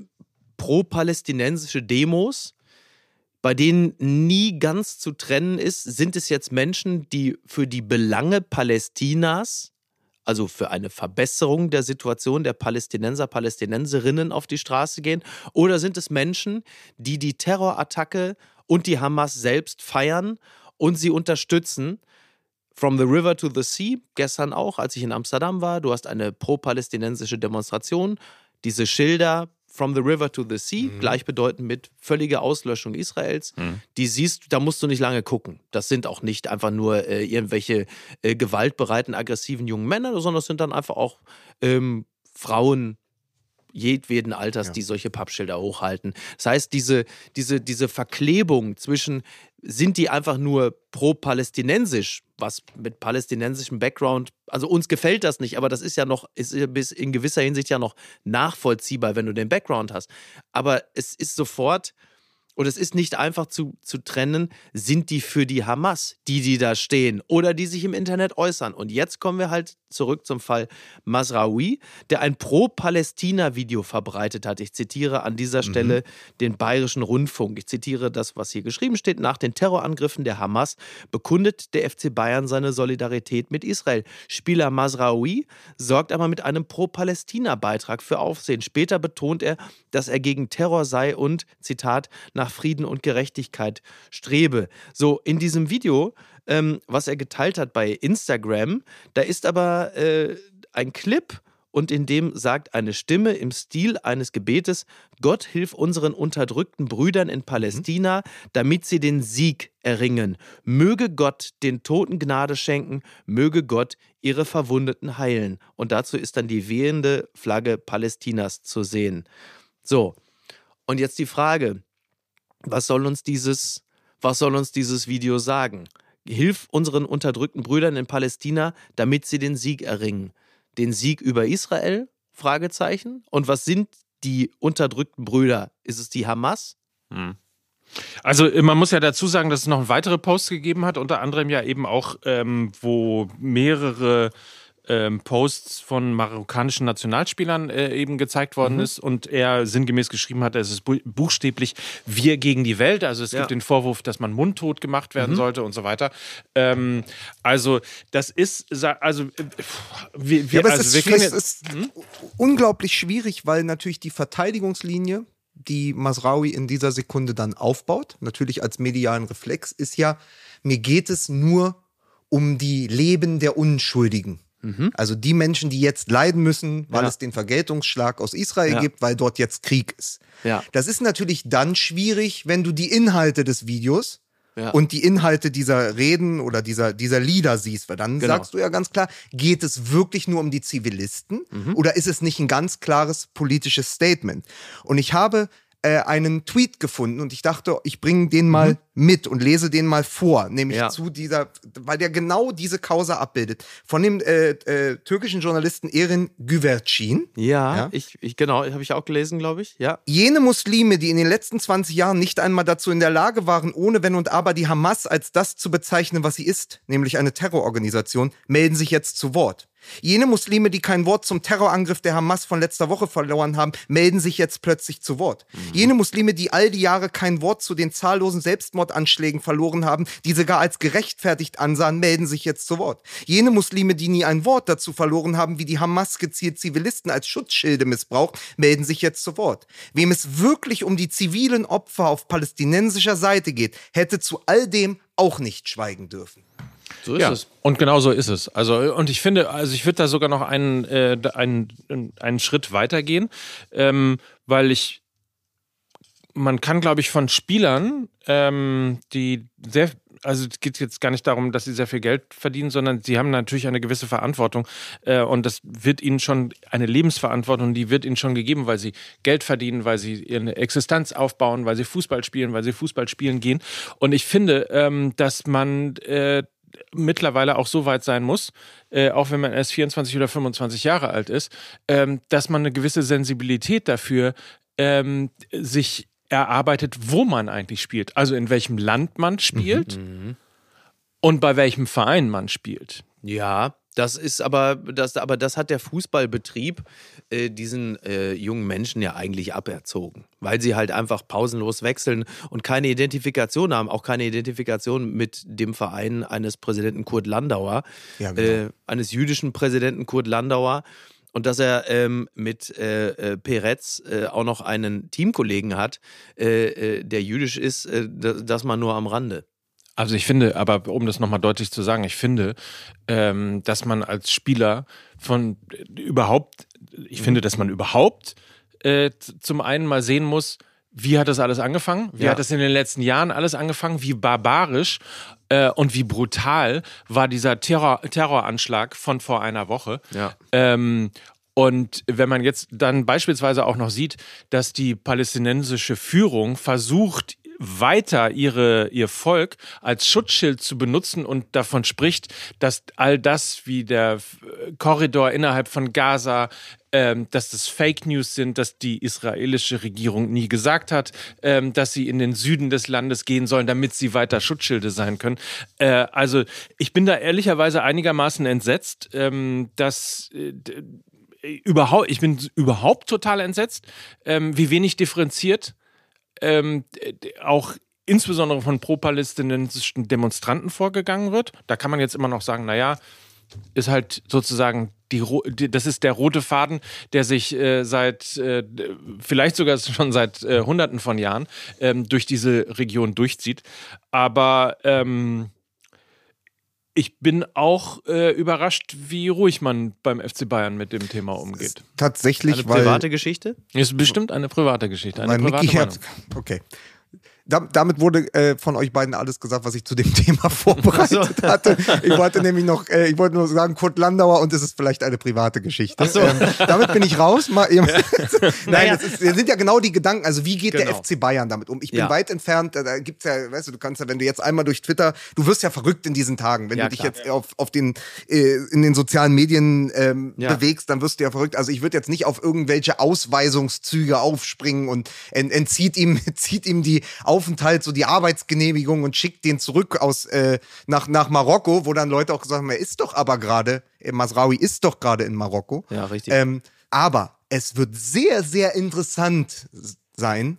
pro-palästinensische Demos, bei denen nie ganz zu trennen ist, sind es jetzt Menschen, die für die Belange Palästinas, also für eine Verbesserung der Situation der Palästinenser, Palästinenserinnen auf die Straße gehen, oder sind es Menschen, die die Terrorattacke und die Hamas selbst feiern und sie unterstützen? From the River to the Sea, gestern auch, als ich in Amsterdam war, du hast eine pro-palästinensische Demonstration, diese Schilder From the River to the Sea, gleichbedeutend mit völliger Auslöschung Israels, die siehst, da musst du nicht lange gucken. Das sind auch nicht einfach nur äh, irgendwelche äh, gewaltbereiten, aggressiven jungen Männer, sondern das sind dann einfach auch ähm, Frauen, jedweden Alters, die solche Pappschilder hochhalten. Das heißt, diese, diese, diese Verklebung zwischen, sind die einfach nur pro-palästinensisch, was mit palästinensischem Background, also uns gefällt das nicht, aber das ist ja noch, ist ja bis in gewisser Hinsicht ja noch nachvollziehbar, wenn du den Background hast. Aber es ist sofort, und es ist nicht einfach zu, zu trennen, sind die für die Hamas, die, die da stehen oder die sich im Internet äußern. Und jetzt kommen wir halt zurück zum Fall Masraoui, der ein Pro-Palästina-Video verbreitet hat. Ich zitiere an dieser Stelle mhm. den Bayerischen Rundfunk. Ich zitiere das, was hier geschrieben steht. Nach den Terrorangriffen der Hamas bekundet der FC Bayern seine Solidarität mit Israel. Spieler Masraoui sorgt aber mit einem Pro-Palästina-Beitrag für Aufsehen. Später betont er, dass er gegen Terror sei und, Zitat, nach Frieden und Gerechtigkeit strebe. So, in diesem Video, ähm, was er geteilt hat bei Instagram, da ist aber äh, ein Clip und in dem sagt eine Stimme im Stil eines Gebetes, Gott hilf unseren unterdrückten Brüdern in Palästina, damit sie den Sieg erringen. Möge Gott den Toten Gnade schenken, möge Gott ihre Verwundeten heilen. Und dazu ist dann die wehende Flagge Palästinas zu sehen. So, und jetzt die Frage, was soll uns dieses, was soll uns dieses Video sagen? Hilf unseren unterdrückten Brüdern in Palästina, damit sie den Sieg erringen. Den Sieg über Israel? Fragezeichen. Und was sind die unterdrückten Brüder? Ist es die Hamas? Hm. Also man muss ja dazu sagen, dass es noch weitere Posts gegeben hat, unter anderem ja eben auch, ähm, wo mehrere ähm, Posts von marokkanischen Nationalspielern äh, eben gezeigt worden mhm. ist und er sinngemäß geschrieben hat, es ist buchstäblich wir gegen die Welt. Also es ja. gibt den Vorwurf, dass man mundtot gemacht werden mhm. sollte und so weiter. Ähm, also das ist, also äh, wir, wir, ja, aber also, es ist, es ist hm? unglaublich schwierig, weil natürlich die Verteidigungslinie die Masraui in dieser Sekunde dann aufbaut, natürlich als medialen Reflex, ist ja, mir geht es nur um die Leben der Unschuldigen. Mhm. Also die Menschen, die jetzt leiden müssen, weil ja. es den Vergeltungsschlag aus Israel ja. gibt, weil dort jetzt Krieg ist. Ja. Das ist natürlich dann schwierig, wenn du die Inhalte des Videos ja. und die Inhalte dieser Reden oder dieser, dieser Lieder siehst, weil dann genau. sagst du ja ganz klar, geht es wirklich nur um die Zivilisten mhm. oder ist es nicht ein ganz klares politisches Statement? Und ich habe äh, einen Tweet gefunden und ich dachte, ich bringe den mal mhm. mit und lese den mal vor, nämlich ja. zu dieser, weil der genau diese Causa abbildet. Von dem äh, äh, türkischen Journalisten Erin Güvercin. Ja, ja, Ich, ich genau, habe ich auch gelesen, glaube ich. Ja. Jene Muslime, die in den letzten 20 Jahren nicht einmal dazu in der Lage waren, ohne Wenn und Aber die Hamas als das zu bezeichnen, was sie ist, nämlich eine Terrororganisation, melden sich jetzt zu Wort. Jene Muslime, die kein Wort zum Terrorangriff der Hamas von letzter Woche verloren haben, melden sich jetzt plötzlich zu Wort. Mhm. Jene Muslime, die all die Jahre kein Wort zu den zahllosen Selbstmordanschlägen verloren haben, die sie gar als gerechtfertigt ansahen, melden sich jetzt zu Wort. Jene Muslime, die nie ein Wort dazu verloren haben, wie die Hamas gezielt Zivilisten als Schutzschilde missbraucht, melden sich jetzt zu Wort. Wem es wirklich um die zivilen Opfer auf palästinensischer Seite geht, hätte zu all dem auch nicht schweigen dürfen. So ist ja, es. Und genau so ist es. Also, und ich finde, also ich würde da sogar noch einen, äh, einen, einen Schritt weitergehen, ähm, weil ich, man kann, glaube ich, von Spielern, ähm, die sehr, also es geht jetzt gar nicht darum, dass sie sehr viel Geld verdienen, sondern sie haben natürlich eine gewisse Verantwortung äh, und das wird ihnen schon eine Lebensverantwortung, die wird ihnen schon gegeben, weil sie Geld verdienen, weil sie ihre Existenz aufbauen, weil sie Fußball spielen, weil sie Fußball spielen gehen. Und ich finde, ähm, dass man äh, mittlerweile auch so weit sein muss, äh, auch wenn man erst 24 oder 25 Jahre alt ist, ähm, dass man eine gewisse Sensibilität dafür ähm, sich erarbeitet, wo man eigentlich spielt. Also in welchem Land man spielt mhm. und bei welchem Verein man spielt. Ja, das ist aber, das, aber das hat der Fußballbetrieb äh, diesen äh, jungen Menschen ja eigentlich aberzogen, weil sie halt einfach pausenlos wechseln und keine Identifikation haben, auch keine Identifikation mit dem Verein eines Präsidenten Kurt Landauer, ja, genau. äh, eines jüdischen Präsidenten Kurt Landauer. Und dass er ähm, mit äh, äh, Peretz äh, auch noch einen Teamkollegen hat, der jüdisch ist, das, das mal nur am Rande. Also ich finde, aber um das nochmal deutlich zu sagen, ich finde, ähm, dass man als Spieler von äh, überhaupt, ich mhm. finde, dass man überhaupt äh, zum einen mal sehen muss, wie hat das alles angefangen? Wie ja. hat das in den letzten Jahren alles angefangen? Wie barbarisch äh, und wie brutal war dieser Terror, Terroranschlag von vor einer Woche? Ja. Ähm, Und wenn man jetzt dann beispielsweise auch noch sieht, dass die palästinensische Führung versucht, weiter ihre, ihr Volk als Schutzschild zu benutzen und davon spricht, dass all das wie der Korridor innerhalb von Gaza, ähm, dass das Fake News sind, dass die israelische Regierung nie gesagt hat, ähm, dass sie in den Süden des Landes gehen sollen, damit sie weiter Schutzschilde sein können. Äh, also ich bin da ehrlicherweise einigermaßen entsetzt, ähm, dass äh, überhaupt, ich bin überhaupt total entsetzt, ähm, wie wenig differenziert ähm, auch insbesondere von pro-palästinensischen Demonstranten vorgegangen wird. Da kann man jetzt immer noch sagen, naja, ist halt sozusagen die, das ist der rote Faden, der sich äh, seit äh, vielleicht sogar <laughs> schon seit äh, Hunderten von Jahren ähm, durch diese Region durchzieht. Aber ähm, ich bin auch äh, überrascht, wie ruhig man beim FC Bayern mit dem Thema umgeht. Tatsächlich, Eine weil private Geschichte? Ist bestimmt eine private Geschichte. Eine private Meinung. hat, <laughs> okay. Da, damit wurde äh, von euch beiden alles gesagt, was ich zu dem <laughs> Thema vorbereitet hatte. Ich wollte nämlich noch, äh, ich wollte nur sagen, Kurt Landauer und es ist vielleicht eine private Geschichte. so. Ähm, damit bin ich raus. Mal, <laughs> Nein, Naja. das, ist, das sind ja genau die Gedanken. Also wie geht der Genau. FC Bayern damit um? Ich bin Ja. weit entfernt. Da, da gibt's ja, weißt du, du kannst ja, wenn du jetzt einmal durch Twitter, du wirst ja verrückt in diesen Tagen, wenn Ja, du dich klar. jetzt auf, auf den äh, in den sozialen Medien ähm, Ja. bewegst, dann wirst du ja verrückt. Also ich würde jetzt nicht auf irgendwelche Ausweisungszüge aufspringen und ent, entzieht ihm <laughs> zieht ihm die Aufenthalt, so die Arbeitsgenehmigung und schickt den zurück aus äh, nach nach Marokko, wo dann Leute auch gesagt haben, er ist doch aber gerade, äh, Masraoui ist doch gerade in Marokko. Ja, richtig. Ähm, aber es wird sehr, sehr interessant sein,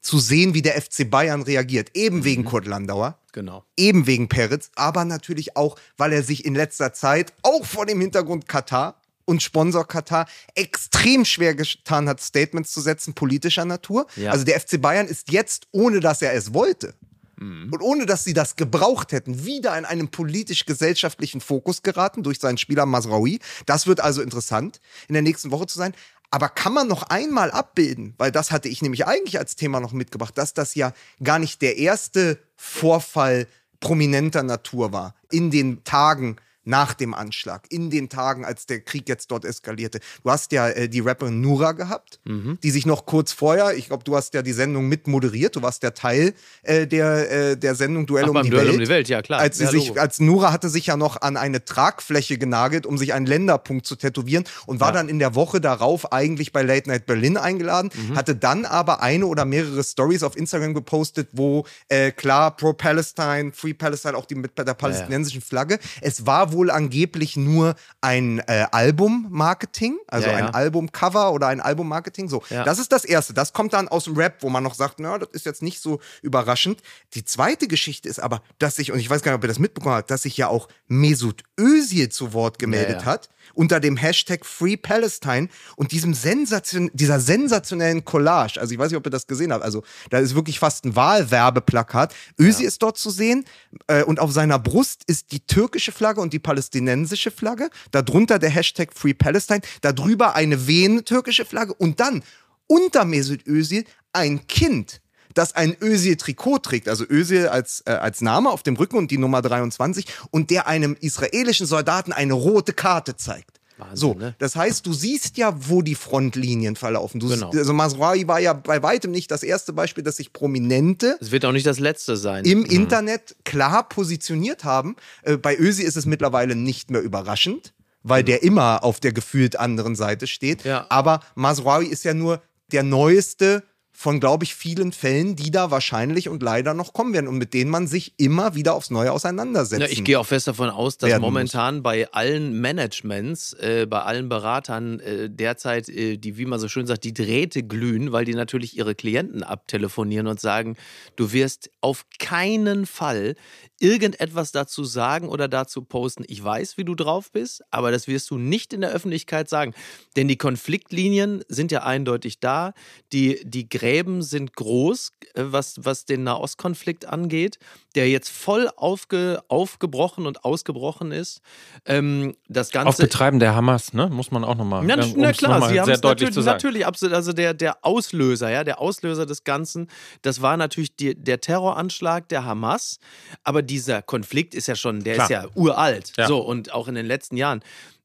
zu sehen, wie der FC Bayern reagiert. Eben Mhm. wegen Kurt Landauer, Genau. eben wegen Peretz, aber natürlich auch, weil er sich in letzter Zeit, auch vor dem Hintergrund Katar und Sponsor Katar, extrem schwer getan hat, Statements zu setzen, politischer Natur. Ja. Also der FC Bayern ist jetzt, ohne dass er es wollte, Mhm. und ohne dass sie das gebraucht hätten, wieder in einen politisch-gesellschaftlichen Fokus geraten durch seinen Spieler Masraoui. Das wird also interessant, in der nächsten Woche zu sein. Aber kann man noch einmal abbilden, weil das hatte ich nämlich eigentlich als Thema noch mitgebracht, dass das ja gar nicht der erste Vorfall prominenter Natur war in den Tagen nach dem Anschlag, in den Tagen, als der Krieg jetzt dort eskalierte. Du hast ja äh, die Rapperin Nura gehabt, die sich noch kurz vorher, ich glaube, du hast ja die Sendung mit moderiert, du warst der Teil äh, der, äh, der Sendung Duell, Ach, um, die Duell Welt. um die Welt, ja klar. Als, sie Ja, sich, als Nura hatte sich ja noch an eine Tragfläche genagelt, um sich einen Länderpunkt zu tätowieren und war Ja. dann in der Woche darauf eigentlich bei Late Night Berlin eingeladen, Mhm. hatte dann aber eine oder mehrere Stories auf Instagram gepostet, wo äh, klar Pro-Palestine, Free Palestine, auch die mit der palästinensischen Flagge. Es war wohl angeblich nur ein äh, Album-Marketing, also Ja, ja. ein Album-Cover oder ein Album-Marketing. So, Ja. das ist das Erste. Das kommt dann aus dem Rap, wo man noch sagt, na, das ist jetzt nicht so überraschend. Die zweite Geschichte ist aber, dass sich, und ich weiß gar nicht, ob ihr das mitbekommen habt, dass sich ja auch Mesut Özil zu Wort gemeldet Ja, ja. hat unter dem Hashtag Free Palestine und diesem Sensation, dieser sensationellen Collage. Also ich weiß nicht, ob ihr das gesehen habt. Also da ist wirklich fast ein Wahlwerbeplakat. Özil ist dort zu sehen äh, und auf seiner Brust ist die türkische Flagge und die palästinensische Flagge. Darunter der Hashtag Free Palestine. Darüber eine wehen-türkische Flagge und dann unter Mesut Özil ein Kind das ein Özil-Trikot trägt, also Özil als, äh, als Name auf dem Rücken und die Nummer 23 und der einem israelischen Soldaten eine rote Karte zeigt. Wahnsinn, so, ne? das heißt, du siehst ja, wo die Frontlinien verlaufen. Du, Genau. Also Masraoui war ja bei weitem nicht das erste Beispiel, dass sich Prominente Es wird auch nicht das letzte sein. im Internet klar positioniert haben. Äh, bei Ösi ist es mittlerweile nicht mehr überraschend, weil der immer auf der gefühlt anderen Seite steht. Ja. Aber Masraoui ist ja nur der neueste von, glaube ich, vielen Fällen, die da wahrscheinlich und leider noch kommen werden und mit denen man sich immer wieder aufs Neue auseinandersetzt. Ja, ich gehe auch fest davon aus, dass momentan bei allen Managements, äh, bei allen Beratern äh, derzeit, äh, die, wie man so schön sagt, die Drähte glühen, weil die natürlich ihre Klienten abtelefonieren und sagen, du wirst auf keinen Fall irgendetwas dazu sagen oder dazu posten. Ich weiß, wie du drauf bist, aber das wirst du nicht in der Öffentlichkeit sagen. Denn die Konfliktlinien sind ja eindeutig da. Die, die Gräben sind groß, äh, was, was den Nahostkonflikt angeht, der jetzt voll aufge, aufgebrochen und ausgebrochen ist. Ähm, das Ganze. Auf Betreiben der Hamas, ne? Muss man auch nochmal Ja, na klar, Sie haben es natürlich, natürlich absolut, also der, der Auslöser, ja, der Auslöser des Ganzen, das war natürlich die, der Terroranschlag der Hamas, aber dieser Konflikt ist ja schon, der Klar. ist ja uralt, Ja. so und auch in den letzten Jahren.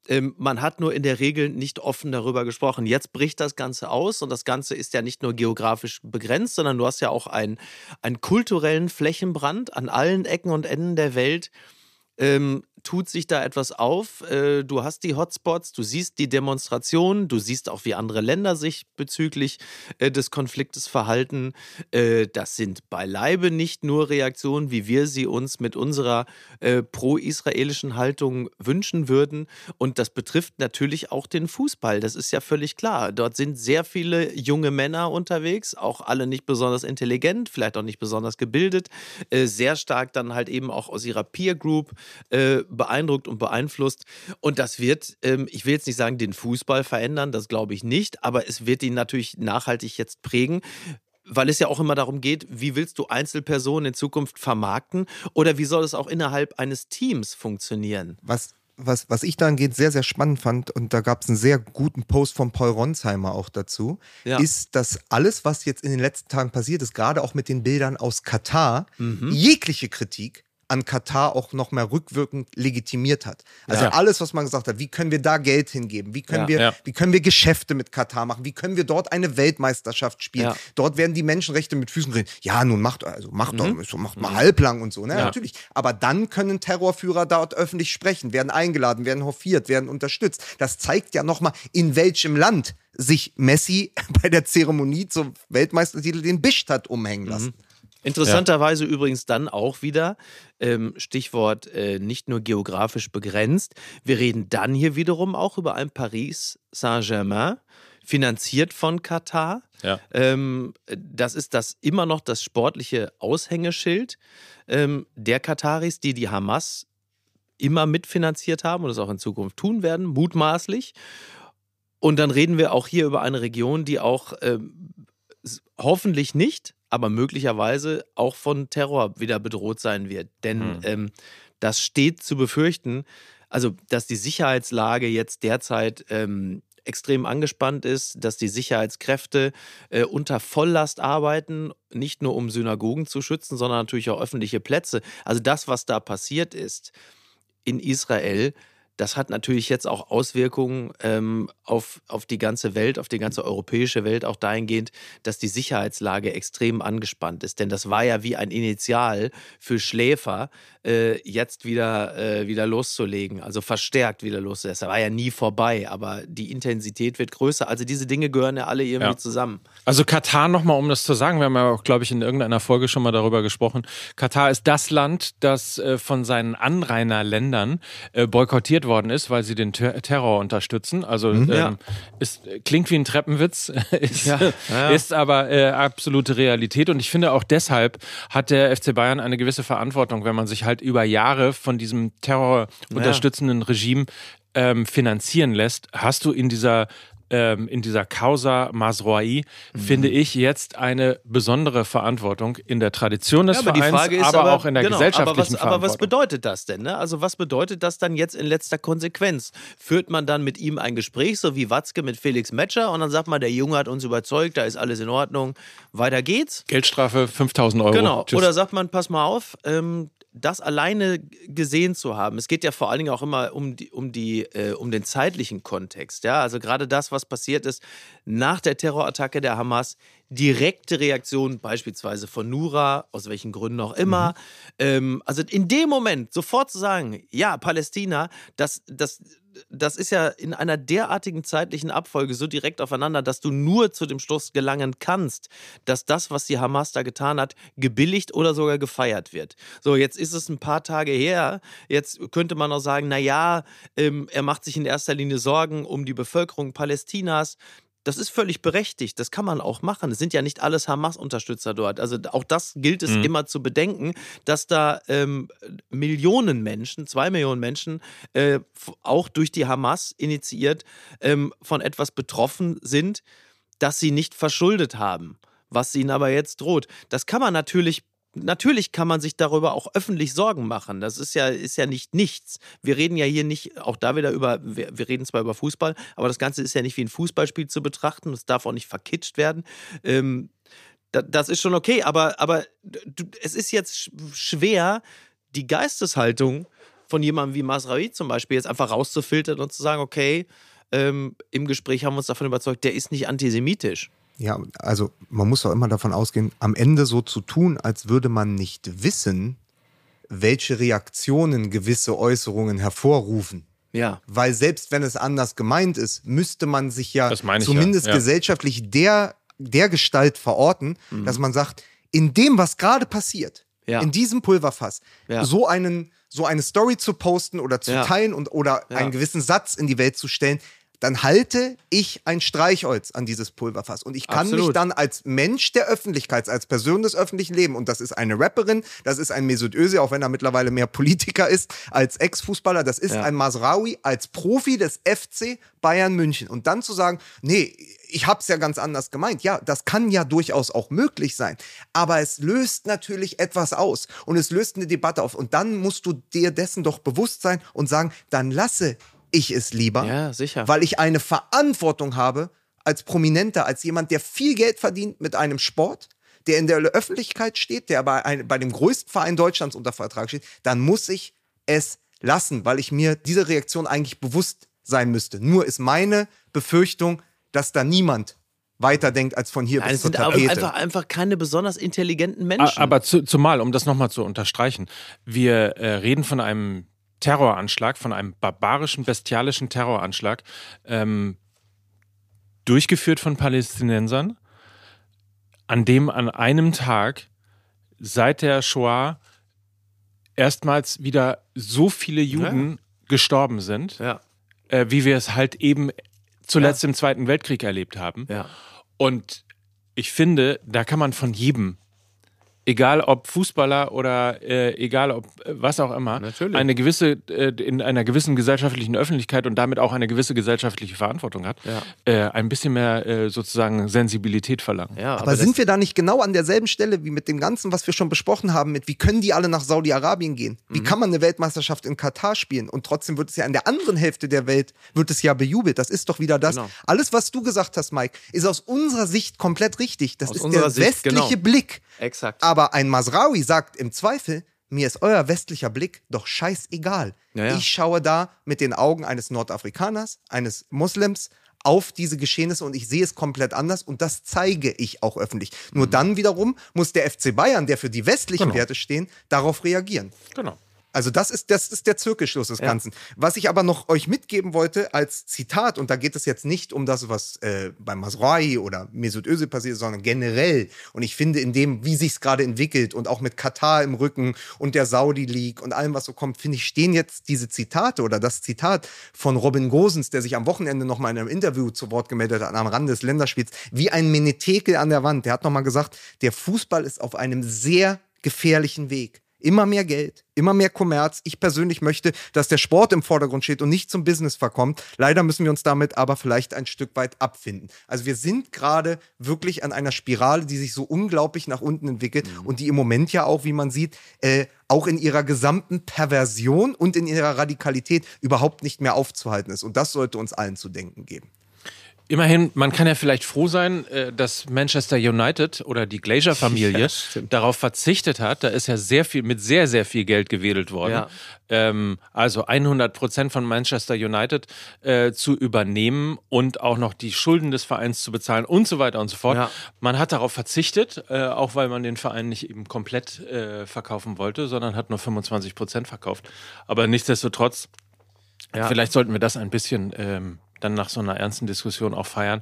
Ähm, man hat nur in der Regel nicht offen darüber gesprochen. Jetzt bricht das Ganze aus und das Ganze ist ja nicht nur geografisch begrenzt, sondern du hast ja auch einen, einen kulturellen Flächenbrand an allen Ecken und Enden der Welt. Ähm, tut sich da etwas auf. Äh, du hast die Hotspots, du siehst die Demonstrationen, du siehst auch, wie andere Länder sich bezüglich äh, des Konfliktes verhalten. Äh, das sind beileibe nicht nur Reaktionen, wie wir sie uns mit unserer pro-israelischen Haltung wünschen würden. Und das betrifft natürlich auch den Fußball. Das ist ja völlig klar. Dort sind sehr viele junge Männer unterwegs, auch alle nicht besonders intelligent, vielleicht auch nicht besonders gebildet, sehr stark dann halt eben auch aus ihrer Peer Group beeindruckt und beeinflusst. Und das wird, ähm, ich will jetzt nicht sagen, den Fußball verändern, das glaube ich nicht, aber es wird ihn natürlich nachhaltig jetzt prägen weil es ja auch immer darum geht, wie willst du Einzelpersonen in Zukunft vermarkten oder wie soll es auch innerhalb eines Teams funktionieren? Was, was, was ich da angeht, sehr, sehr spannend fand, und da gab es einen sehr guten Post von Paul Ronsheimer auch dazu, Ja. ist, dass alles, was jetzt in den letzten Tagen passiert ist, gerade auch mit den Bildern aus Katar, Mhm. jegliche Kritik an Katar auch noch mehr rückwirkend legitimiert hat. Also Ja. alles, was man gesagt hat, wie können wir da Geld hingeben, wie können, Ja. wir, Ja. wie können wir Geschäfte mit Katar machen, wie können wir dort eine Weltmeisterschaft spielen. Dort werden die Menschenrechte mit Füßen drin. Ja, nun macht also macht Mhm. doch, so macht mal halblang und so, ne? Natürlich. Aber dann können Terrorführer dort öffentlich sprechen, werden eingeladen, werden hofiert, werden unterstützt. Das zeigt ja nochmal, in welchem Land sich Messi <laughs> bei der Zeremonie zum Weltmeistertitel den Bischt hat umhängen Mhm. Interessanterweise übrigens dann auch wieder, ähm, Stichwort äh, nicht nur geografisch begrenzt, wir reden dann hier wiederum auch über ein Paris Saint-Germain, finanziert von Katar. Ja. Ähm, das ist das immer noch das sportliche Aushängeschild ähm, der Kataris, die die Hamas immer mitfinanziert haben und es auch in Zukunft tun werden, mutmaßlich. Und dann reden wir auch hier über eine Region, die auch ähm, hoffentlich nicht, aber möglicherweise auch von Terror wieder bedroht sein wird. Denn Hm. ähm, das steht zu befürchten, also dass die Sicherheitslage jetzt derzeit ähm, extrem angespannt ist, dass die Sicherheitskräfte äh, unter Volllast arbeiten, nicht nur um Synagogen zu schützen, sondern natürlich auch öffentliche Plätze. Also das, was da passiert ist in Israel, das hat natürlich jetzt auch Auswirkungen ähm, auf, auf die ganze Welt, auf die ganze europäische Welt, auch dahingehend, dass die Sicherheitslage extrem angespannt ist. Denn das war ja wie ein Initial für Schläfer, äh, jetzt wieder, äh, wieder loszulegen, also verstärkt wieder loszulegen. Das war ja nie vorbei, aber die Intensität wird größer. Also diese Dinge gehören ja alle irgendwie Ja. zusammen. Also Katar nochmal, um das zu sagen, wir haben ja auch, glaube ich, in irgendeiner Folge schon mal darüber gesprochen. Katar ist das Land, das äh, von seinen Anrainerländern äh, boykottiert worden ist, weil sie den Ter Terror unterstützen. Also ähm, Ja. ist, klingt wie ein Treppenwitz, <laughs> ist, Ja, ja. ist aber äh, absolute Realität. Und ich finde auch deshalb hat der FC Bayern eine gewisse Verantwortung, wenn man sich halt über Jahre von diesem Terror unterstützenden Regime ähm, finanzieren lässt. Hast du in dieser ähm, in dieser Causa Masroi, Mhm. finde ich jetzt eine besondere Verantwortung in der Tradition des Ja, aber die Vereins, aber, aber, auch in der genau, gesellschaftlichen aber was, aber was Verantwortung. bedeutet das denn? Ne? Also was bedeutet das dann jetzt in letzter Konsequenz? Führt man dann mit ihm ein Gespräch, so wie Watzke mit Felix Metscher, und dann sagt man, der Junge hat uns überzeugt, da ist alles in Ordnung, weiter geht's? Geldstrafe 5000 Euro. Genau. Tschüss. Oder sagt man, pass mal auf, ähm, das alleine gesehen zu haben. Es geht ja vor allen Dingen auch immer um, die, um, die, äh, um den zeitlichen Kontext. Ja? Also gerade das, was passiert ist nach der Terrorattacke der Hamas, direkte Reaktion beispielsweise von Nura, aus welchen Gründen auch immer. Ähm, also in dem Moment sofort zu sagen, ja, Palästina, das, das, das ist ja in einer derartigen zeitlichen Abfolge so direkt aufeinander, dass du nur zu dem Schluss gelangen kannst, dass das, was die Hamas da getan hat, gebilligt oder sogar gefeiert wird. So, jetzt ist es ein paar Tage her. Jetzt könnte man auch sagen, naja, ähm, er macht sich in erster Linie Sorgen um die Bevölkerung Palästinas. Das ist völlig berechtigt. Das kann man auch machen. Es sind ja nicht alles Hamas-Unterstützer dort. Also auch das gilt es Mhm. immer zu bedenken, dass da ähm, Millionen Menschen, zwei Millionen Menschen, äh, auch durch die Hamas initiiert, ähm, von etwas betroffen sind, das sie nicht verschuldet haben, was ihnen aber jetzt droht. Das kann man natürlich. Natürlich kann man sich darüber auch öffentlich Sorgen machen. Das ist ja, ist ja nicht nichts. Wir reden ja hier nicht, auch da wieder über, wir, wir reden zwar über Fußball, aber das Ganze ist ja nicht wie ein Fußballspiel zu betrachten. Es darf auch nicht verkitscht werden. Ähm, da, das ist schon okay, aber, aber du, es ist jetzt sch- schwer, die Geisteshaltung von jemandem wie Masraoui zum Beispiel jetzt einfach rauszufiltern und zu sagen, okay, ähm, im Gespräch haben wir uns davon überzeugt, der ist nicht antisemitisch. Ja, also man muss doch immer davon ausgehen, am Ende so zu tun, als würde man nicht wissen, welche Reaktionen gewisse Äußerungen hervorrufen. Ja. Weil selbst wenn es anders gemeint ist, müsste man sich ja zumindest ja, ja. gesellschaftlich der, der Gestalt verorten, dass man sagt, in dem, was gerade passiert, Ja. in diesem Pulverfass, Ja. so einen, so eine Story zu posten oder zu Ja. teilen und oder Ja. einen gewissen Satz in die Welt zu stellen, dann halte ich ein Streichholz an dieses Pulverfass. Und ich kann mich Absolut. dann als Mensch der Öffentlichkeit, als Person des öffentlichen Lebens, und das ist eine Rapperin, das ist ein Mesut Özil, auch wenn er mittlerweile mehr Politiker ist als Ex-Fußballer, das ist Ja. ein Masraoui als Profi des FC Bayern München. Und dann zu sagen, nee, ich hab's ja ganz anders gemeint. Ja, das kann ja durchaus auch möglich sein. Aber es löst natürlich etwas aus und es löst eine Debatte auf. Und dann musst du dir dessen doch bewusst sein und sagen, dann lasse ich es lieber Ja, sicher. weil ich eine Verantwortung habe als Prominenter, als jemand, der viel Geld verdient mit einem Sport, der in der Öffentlichkeit steht, der bei, ein, bei dem größten Verein Deutschlands unter Vertrag steht, dann muss ich es lassen, weil ich mir diese Reaktion eigentlich bewusst sein müsste. Nur ist meine Befürchtung, dass da niemand weiterdenkt als von hier Nein, es bis zur Tapete. einfach, einfach keine besonders intelligenten Menschen. Aber zu, zumal, um das nochmal zu unterstreichen, wir äh, reden von einem Terroranschlag, von einem barbarischen, bestialischen Terroranschlag, ähm, durchgeführt von Palästinensern, an dem an einem Tag seit der Shoah erstmals wieder so viele Juden gestorben sind, ja, äh, wie wir es halt eben zuletzt im Zweiten Weltkrieg erlebt haben. ja. Und ich finde, da kann man von jedem, egal ob Fußballer oder äh, egal ob äh, was auch immer, Natürlich. eine gewisse, äh, in einer gewissen gesellschaftlichen Öffentlichkeit und damit auch eine gewisse gesellschaftliche Verantwortung hat, Ja. äh, ein bisschen mehr äh, sozusagen Sensibilität verlangen. ja Aber, das- sind wir da nicht genau an derselben Stelle wie mit dem Ganzen, was wir schon besprochen haben, mit wie können die alle nach Saudi-Arabien gehen? Mhm. Wie kann man eine Weltmeisterschaft in Katar spielen? Und trotzdem wird es ja in der anderen Hälfte der Welt, wird es ja bejubelt. Das ist doch wieder das. Genau. Alles, was du gesagt hast, Mike, ist aus unserer Sicht komplett richtig. Das Aus ist der Sicht, westliche genau. Blick. Exakt. Aber ein Masraoui sagt im Zweifel, mir ist euer westlicher Blick doch scheißegal. Ja, ja. Ich schaue da mit den Augen eines Nordafrikaners, eines Muslims auf diese Geschehnisse und ich sehe es komplett anders und das zeige ich auch öffentlich. Nur Mhm. dann wiederum muss der FC Bayern, der für die westlichen Genau. Werte stehen, darauf reagieren. Genau. Also das ist, das ist der Zirkelschluss des Ganzen. Was ich aber noch euch mitgeben wollte als Zitat, und da geht es jetzt nicht um das, was äh, bei Masroi oder Mesut Özil passiert, ist, sondern generell. Und ich finde in dem, wie sich es gerade entwickelt und auch mit Katar im Rücken und der Saudi League und allem, was so kommt, finde ich, stehen jetzt diese Zitate oder das Zitat von Robin Gosens, der sich am Wochenende noch mal in einem Interview zu Wort gemeldet hat, am Rande des Länderspiels, wie ein Menetekel an der Wand. Der hat noch mal gesagt, der Fußball ist auf einem sehr gefährlichen Weg. Immer mehr Geld, immer mehr Kommerz. Ich persönlich möchte, dass der Sport im Vordergrund steht und nicht zum Business verkommt. Leider müssen wir uns damit aber vielleicht ein Stück weit abfinden. Also wir sind gerade wirklich an einer Spirale, die sich so unglaublich nach unten entwickelt und die im Moment ja auch, wie man sieht, äh, auch in ihrer gesamten Perversion und in ihrer Radikalität überhaupt nicht mehr aufzuhalten ist. Und das sollte uns allen zu denken geben. Immerhin, man kann ja vielleicht froh sein, äh, dass Manchester United oder die Glazer-Familie Ja, darauf verzichtet hat. Da ist ja sehr viel, mit sehr, sehr viel Geld gewedelt worden. Ja. Ähm, also 100 Prozent von Manchester United äh, zu übernehmen und auch noch die Schulden des Vereins zu bezahlen und so weiter und so fort. Ja. Man hat darauf verzichtet, äh, auch weil man den Verein nicht eben komplett äh, verkaufen wollte, sondern hat nur 25 Prozent verkauft. Aber nichtsdestotrotz. Vielleicht sollten wir das ein bisschen ähm, dann nach so einer ernsten Diskussion auch feiern,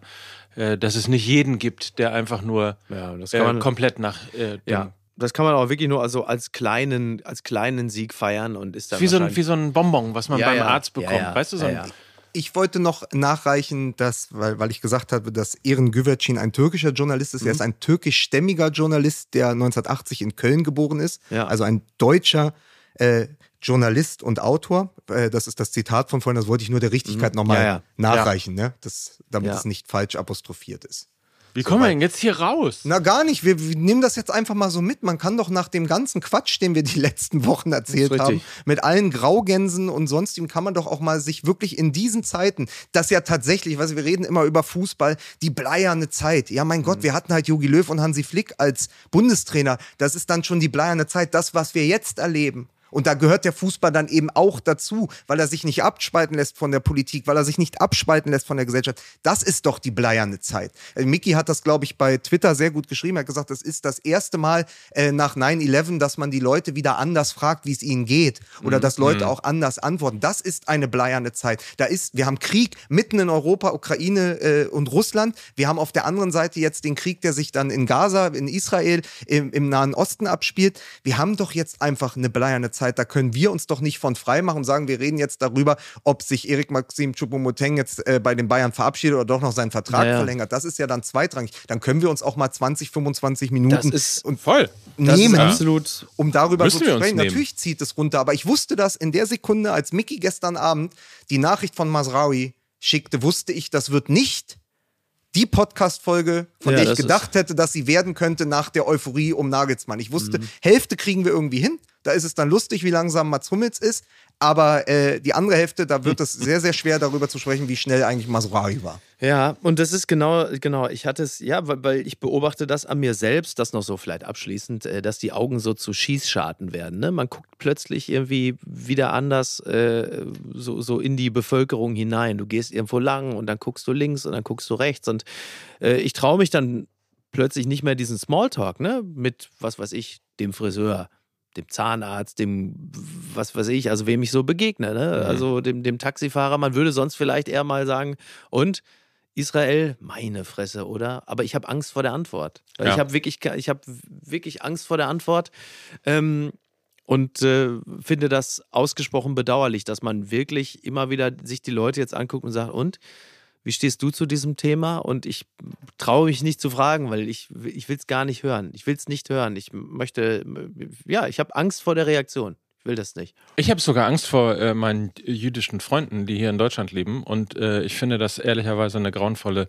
äh, dass es nicht jeden gibt, der einfach nur Ja, das äh, kann man- komplett nach äh, Ja, das kann man auch wirklich nur also als kleinen, als kleinen Sieg feiern und ist dann wie, so ein, wie so ein Bonbon, was man Ja, beim ja. Arzt bekommt. Weißt du, so ein. Ich wollte noch nachreichen, dass, weil, weil ich gesagt habe, dass Ehren Güvercin ein türkischer Journalist ist. Er Mhm. ist ein türkischstämmiger Journalist, der 1980 in Köln geboren ist. Ja. Also ein deutscher äh, Journalist und Autor. Äh, das ist das Zitat von vorhin, das wollte ich nur der Richtigkeit nochmal Mhm. Ja, ja. nachreichen, Ne? Das, damit Ja. es nicht falsch apostrophiert ist. wie kommen wir denn jetzt hier raus? Na gar nicht, wir, wir nehmen das jetzt einfach mal so mit. Man kann doch nach dem ganzen Quatsch, den wir die <laughs> letzten Wochen erzählt haben, mit allen Graugänsen und sonstigem, kann man doch auch mal sich wirklich in diesen Zeiten, das ja tatsächlich, was wir reden immer über Fußball, die bleierne Zeit. Ja, mein Mhm. Gott, wir hatten halt Jogi Löw und Hansi Flick als Bundestrainer. Das ist dann schon die bleierne Zeit. Das, was wir jetzt erleben, Und da gehört der Fußball dann eben auch dazu, weil er sich nicht abspalten lässt von der Politik, weil er sich nicht abspalten lässt von der Gesellschaft. Das ist doch die bleierne Zeit. Äh, Mickey hat das, glaube ich, bei Twitter sehr gut geschrieben. Er hat gesagt, das ist das erste Mal äh, nach 9-11, dass man die Leute wieder anders fragt, wie es ihnen geht. Oder dass Leute auch anders antworten. Das ist eine bleierne Zeit. Da ist, wir haben Krieg mitten in Europa, Ukraine äh, und Russland. Wir haben auf der anderen Seite jetzt den Krieg, der sich dann in Gaza, in Israel, im, im Nahen Osten abspielt. Wir haben doch jetzt einfach eine bleierne Zeit. Da können wir uns doch nicht von frei machen und sagen, wir reden jetzt darüber, ob sich Erik Maxim Choupo-Moting jetzt äh, bei den Bayern verabschiedet oder doch noch seinen Vertrag Ja, ja. verlängert. Das ist ja dann zweitrangig. Dann können wir uns auch mal 20, 25 Minuten Das ist und Voll. Das nehmen ist absolut. um darüber zu sprechen. Natürlich zieht es runter, aber ich wusste das in der Sekunde, als Mickey gestern Abend die Nachricht von Masraoui schickte, wusste ich, das wird nicht die Podcast-Folge, von Ja, der ich gedacht hätte, dass sie werden könnte nach der Euphorie um Nagelsmann. Ich Mhm. wusste, Hälfte kriegen wir irgendwie hin. Da ist es dann lustig, wie langsam Mats Hummels ist. Aber äh, die andere Hälfte, da wird es <laughs> sehr, sehr schwer darüber zu sprechen, wie schnell eigentlich Masraoui war. Ja, und das ist genau, genau, ich hatte es, ja, weil, weil ich beobachte das an mir selbst, das noch so vielleicht abschließend, äh, dass die Augen so zu Schießscharten werden. Ne? Man guckt plötzlich irgendwie wieder anders äh, so, so in die Bevölkerung hinein. Du gehst irgendwo lang und dann guckst du links und dann guckst du rechts. Und äh, ich traue mich dann plötzlich nicht mehr diesen Smalltalk, ne? Mit, was weiß ich, dem Friseur, dem Zahnarzt, dem, was weiß ich, also wem ich so begegne, ne? Also dem, dem Taxifahrer. Man würde sonst vielleicht eher mal sagen, und Israel, meine Fresse, oder? Aber ich habe Angst vor der Antwort. Ja. Ich habe wirklich, ich habe wirklich Angst vor der Antwort. Ähm, und äh, finde das ausgesprochen bedauerlich, dass man wirklich immer wieder sich die Leute jetzt anguckt und sagt, und wie stehst du zu diesem Thema? Und ich traue mich nicht zu fragen, weil ich, ich will es gar nicht hören. Ich will es nicht hören. Ich möchte, ja, ich habe Angst vor der Reaktion. Ich will das nicht. Ich habe sogar Angst vor äh, meinen jüdischen Freunden, die hier in Deutschland leben. Und äh, ich finde das ehrlicherweise eine grauenvolle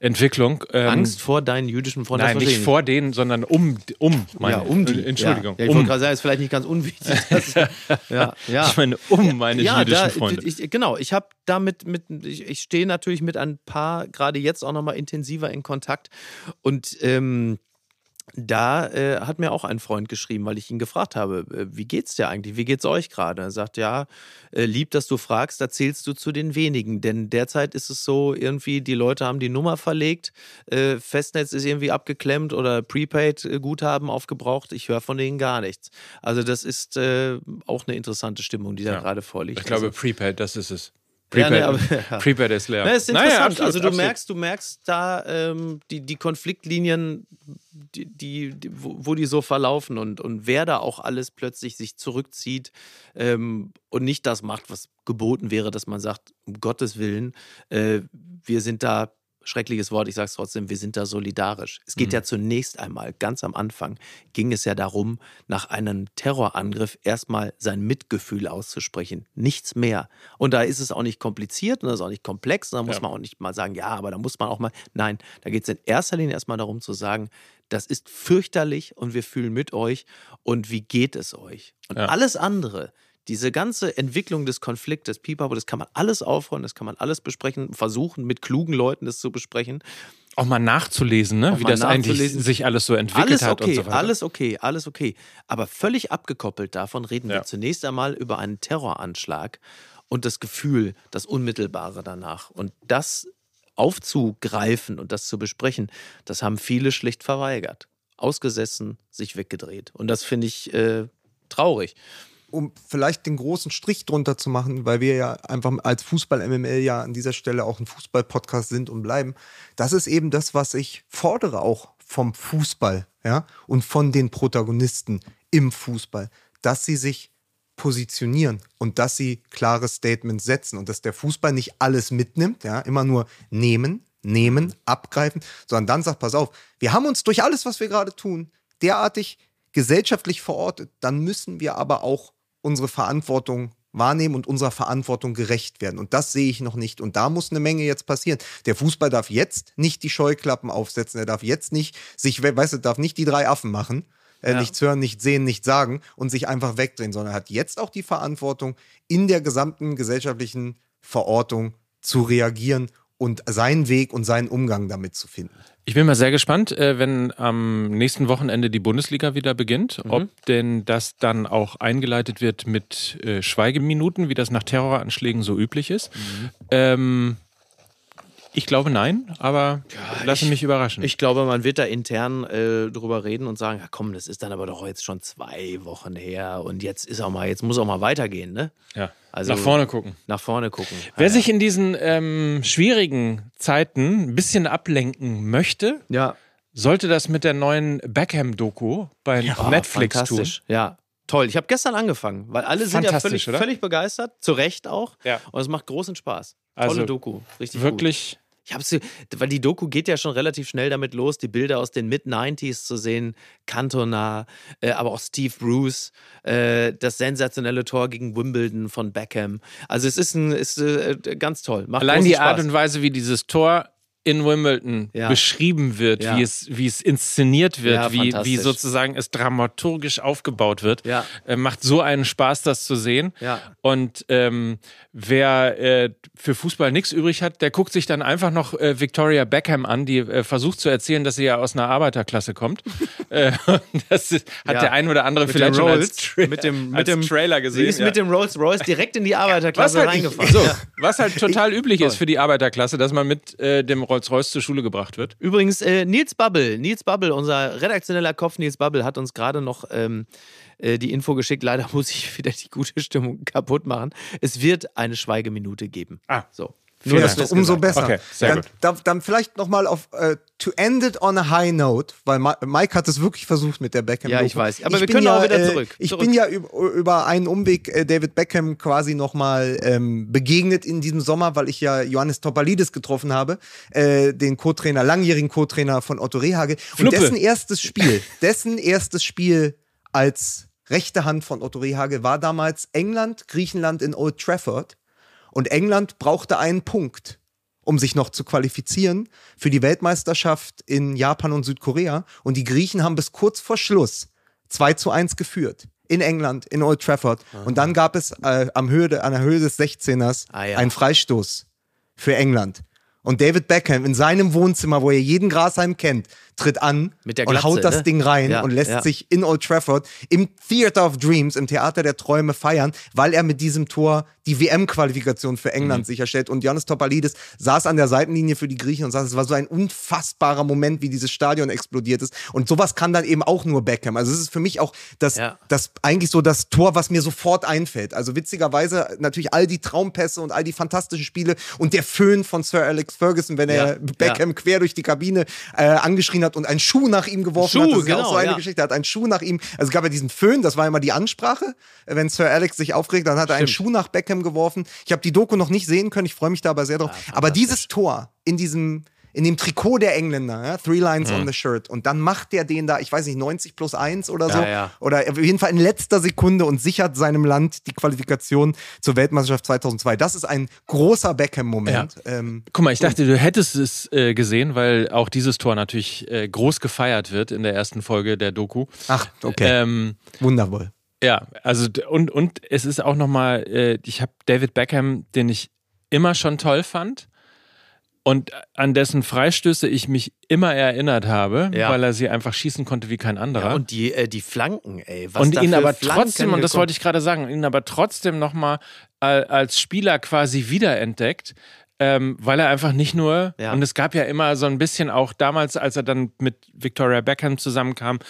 Entwicklung. Ähm, Angst vor deinen jüdischen Freunden. Nein, nicht vor denen, sondern um, um meine. ja, um die. äh, Entschuldigung. Ja, ja ich um. wollte gerade sagen, ist vielleicht nicht ganz unwichtig. Dass, <laughs> ja, ja. Ich meine, um meine ja, jüdischen da, Freunde. Ich, genau, ich habe damit mit, ich, ich stehe natürlich mit ein paar gerade jetzt auch nochmal intensiver in Kontakt und ähm, da äh, hat mir auch ein Freund geschrieben, weil ich ihn gefragt habe, äh, wie geht's dir eigentlich? Wie geht's euch gerade? Er sagt, ja, äh, lieb, dass du fragst, da zählst du zu den wenigen. Denn derzeit ist es so, irgendwie, die Leute haben die Nummer verlegt, äh, Festnetz ist irgendwie abgeklemmt oder Prepaid-Guthaben aufgebraucht. Ich höre von denen gar nichts. Also, das ist äh, auch eine interessante Stimmung, die da Ja. gerade vorliegt. Ich glaube, also, Prepaid, das ist es. Ja, Prepaid, nee, aber- <laughs> ja. Prepaid ist leer. na, ist Naja, interessant. absolut, also du absolut. merkst, du merkst da ähm, die, die Konfliktlinien, die, die, die, wo, wo die so verlaufen und, und wer da auch alles plötzlich sich zurückzieht ähm, und nicht das macht, was geboten wäre, dass man sagt, um Gottes Willen, äh, wir sind da, schreckliches Wort, ich sage es trotzdem, wir sind da solidarisch. Es geht ja zunächst einmal, ganz am Anfang, ging es ja darum, nach einem Terrorangriff erstmal sein Mitgefühl auszusprechen. Nichts mehr. Und da ist es auch nicht kompliziert und das ist auch nicht komplex. Und da muss Ja. man auch nicht mal sagen, ja, aber da muss man auch mal. Nein, da geht es in erster Linie erstmal darum zu sagen, das ist fürchterlich und wir fühlen mit euch und wie geht es euch? Und Ja. alles andere, diese ganze Entwicklung des Konfliktes, Pipapo, das kann man alles aufräumen, das kann man alles besprechen, versuchen, mit klugen Leuten das zu besprechen. Auch mal nachzulesen, ne? Auch wie das eigentlich sich alles so entwickelt Alles hat okay, und so weiter. alles okay, alles okay. Aber völlig abgekoppelt davon reden Ja. wir zunächst einmal über einen Terroranschlag und das Gefühl, das Unmittelbare danach. Und das aufzugreifen und das zu besprechen, das haben viele schlicht verweigert. Ausgesessen, sich weggedreht. Und das finde ich äh, traurig. Um vielleicht den großen Strich drunter zu machen, weil wir ja einfach als Fußball-MML ja an dieser Stelle auch ein Fußball-Podcast sind und bleiben. Das ist eben das, was ich fordere auch vom Fußball, ja, und von den Protagonisten im Fußball, dass sie sich positionieren und dass sie klare Statements setzen und dass der Fußball nicht alles mitnimmt, ja, immer nur nehmen, nehmen, abgreifen, sondern dann sagt, pass auf, wir haben uns durch alles, was wir gerade tun, derartig gesellschaftlich verortet, dann müssen wir aber auch unsere Verantwortung wahrnehmen und unserer Verantwortung gerecht werden. Und das sehe ich noch nicht. Und da muss eine Menge jetzt passieren. Der Fußball darf jetzt nicht die Scheuklappen aufsetzen. Er darf jetzt nicht sich, weißt du, darf nicht die drei Affen machen. Äh, Ja. Nichts hören, nichts sehen, nichts sagen und sich einfach wegdrehen, sondern er hat jetzt auch die Verantwortung, in der gesamten gesellschaftlichen Verortung zu reagieren und seinen Weg und seinen Umgang damit zu finden. Ich bin mal sehr gespannt, äh, wenn am nächsten Wochenende die Bundesliga wieder beginnt, Mhm. ob denn das dann auch eingeleitet wird mit äh, Schweigeminuten, wie das nach Terroranschlägen so üblich ist. Mhm. Ähm, ich glaube nein, aber lasse mich überraschen. Ich glaube, man wird da intern äh, drüber reden und sagen, ja komm, das ist dann aber doch jetzt schon zwei Wochen her und jetzt ist auch mal, jetzt muss auch mal weitergehen, ne? ja. Also- nach vorne gucken. Nach vorne gucken. Wer sich in diesen ähm, schwierigen Zeiten ein bisschen ablenken möchte, ja, sollte das mit der neuen Beckham-Doku bei Netflix tun. Ja, toll. Ich habe gestern angefangen, weil alle sind ja völlig, völlig begeistert, zu Recht auch. Ja. Und es macht großen Spaß. Tolle Also, Doku, richtig gut. Wirklich Ich hab's, weil die Doku geht ja schon relativ schnell damit los, die Bilder aus den Mid-90s zu sehen, Cantona, äh, aber auch Steve Bruce, äh, das sensationelle Tor gegen Wimbledon von Beckham. Also es ist, ein, ist äh, ganz toll. Macht Allein die Art Spaß. und Weise, wie dieses Tor in Wimbledon Ja. beschrieben wird, Ja. wie, es, wie es inszeniert wird, Ja, wie, wie sozusagen es dramaturgisch aufgebaut wird, äh, macht so einen Spaß, das zu sehen. Und ähm, wer äh, für Fußball nichts übrig hat, der guckt sich dann einfach noch äh, Victoria Beckham an, die äh, versucht zu erzählen, dass sie ja aus einer Arbeiterklasse kommt. <laughs> äh, das ist, hat der ein oder andere Mit vielleicht schon als, Tra mit dem, mit dem Trailer gesehen. Sie ist mit dem Rolls Royce direkt in die Arbeiterklasse was halt, reingefahren. so, was halt total <laughs> üblich ist für die Arbeiterklasse, dass man mit äh, dem Rolls-Royce zur Schule gebracht wird. Übrigens, äh, Nils Bubble, Nils Bubble, unser redaktioneller Kopf Nils Bubble, hat uns gerade noch ähm, äh, die Info geschickt. Leider <laughs> muss ich wieder die gute Stimmung kaputt machen. Es wird eine Schweigeminute geben. Ah. so. Vielen Das ist umso gesagt. besser. Okay, dann. Dann, dann vielleicht nochmal auf äh, To End It on a High Note, weil Mike hat es wirklich versucht mit der Beckham. Ja, ich weiß. Aber wir bin können auch wieder äh, zurück. Ich Zurück. bin ja über, einen Umweg äh, David Beckham quasi nochmal ähm, begegnet in diesem Sommer, weil ich ja Johannes Topalidis getroffen habe, äh, den Co-Trainer, langjährigen Co-Trainer von Otto Rehage. Und Fluppe. dessen erstes Spiel, <laughs> dessen erstes Spiel als rechte Hand von Otto Rehage war damals England, Griechenland in Old Trafford. Und England brauchte einen Punkt, um sich noch zu qualifizieren für die Weltmeisterschaft in Japan und Südkorea. Und die Griechen haben bis kurz vor Schluss 2 zu 1 geführt. In England, in Old Trafford. Und dann gab es äh, am Höhe, an der Höhe des 16ers Ah, ja. einen Freistoß für England. Und David Beckham in seinem Wohnzimmer, wo er jeden Grasheim kennt, tritt an Mit der und Glatze, haut das ne? Ding rein Ja, und lässt ja. sich in Old Trafford im Theater of Dreams, im Theater der Träume feiern, weil er mit diesem Tor die WM-Qualifikation für England Mhm. sicherstellt. Und Janis Topalidis saß an der Seitenlinie für die Griechen und saß, es war so ein unfassbarer Moment, wie dieses Stadion explodiert ist. Und sowas kann dann eben auch nur Beckham. Also es ist für mich auch das, Ja. das eigentlich so das Tor, was mir sofort einfällt. Also witzigerweise natürlich all die Traumpässe und all die fantastischen Spiele und der Föhn von Sir Alex Ferguson, wenn er Beckham quer durch die Kabine äh, angeschrien hat und einen Schuh nach ihm geworfen Schuh, hat. Das ist ja auch genau, so eine ja. Geschichte. Er hat einen Schuh nach ihm. Also es gab ja diesen Föhn, das war immer die Ansprache. Wenn Sir Alex sich aufregt, dann hat er einen Schuh nach Beckham geworfen. Ich habe die Doku noch nicht sehen können. Ich freue mich da aber sehr drauf. aber dieses Tor in diesem in dem Trikot der Engländer, ja, Three Lines Mhm. on the Shirt. Und dann macht der den da, ich weiß nicht, 90 plus 1 oder so. Ja, ja. Oder auf jeden Fall in letzter Sekunde und sichert seinem Land die Qualifikation zur Weltmeisterschaft 2002. Das ist ein großer Beckham-Moment. Ähm, Guck mal, ich dachte, du hättest es äh, gesehen, weil auch dieses Tor natürlich äh, groß gefeiert wird in der ersten Folge der Doku. ach, okay. Ähm, Wundervoll. ja, also und, und es ist auch nochmal, äh, ich habe David Beckham, den ich immer schon toll fand und an dessen Freistöße ich mich immer erinnert habe, Ja. weil er sie einfach schießen konnte wie kein anderer. Ja, und die, äh, die Flanken, ey. Was und ihn aber Flanken trotzdem, und das wollte ich gerade sagen, ihn aber trotzdem nochmal als Spieler quasi wiederentdeckt. Ähm, weil er einfach nicht nur, Ja. und es gab ja immer so ein bisschen auch damals, als er dann mit Victoria Beckham zusammenkam,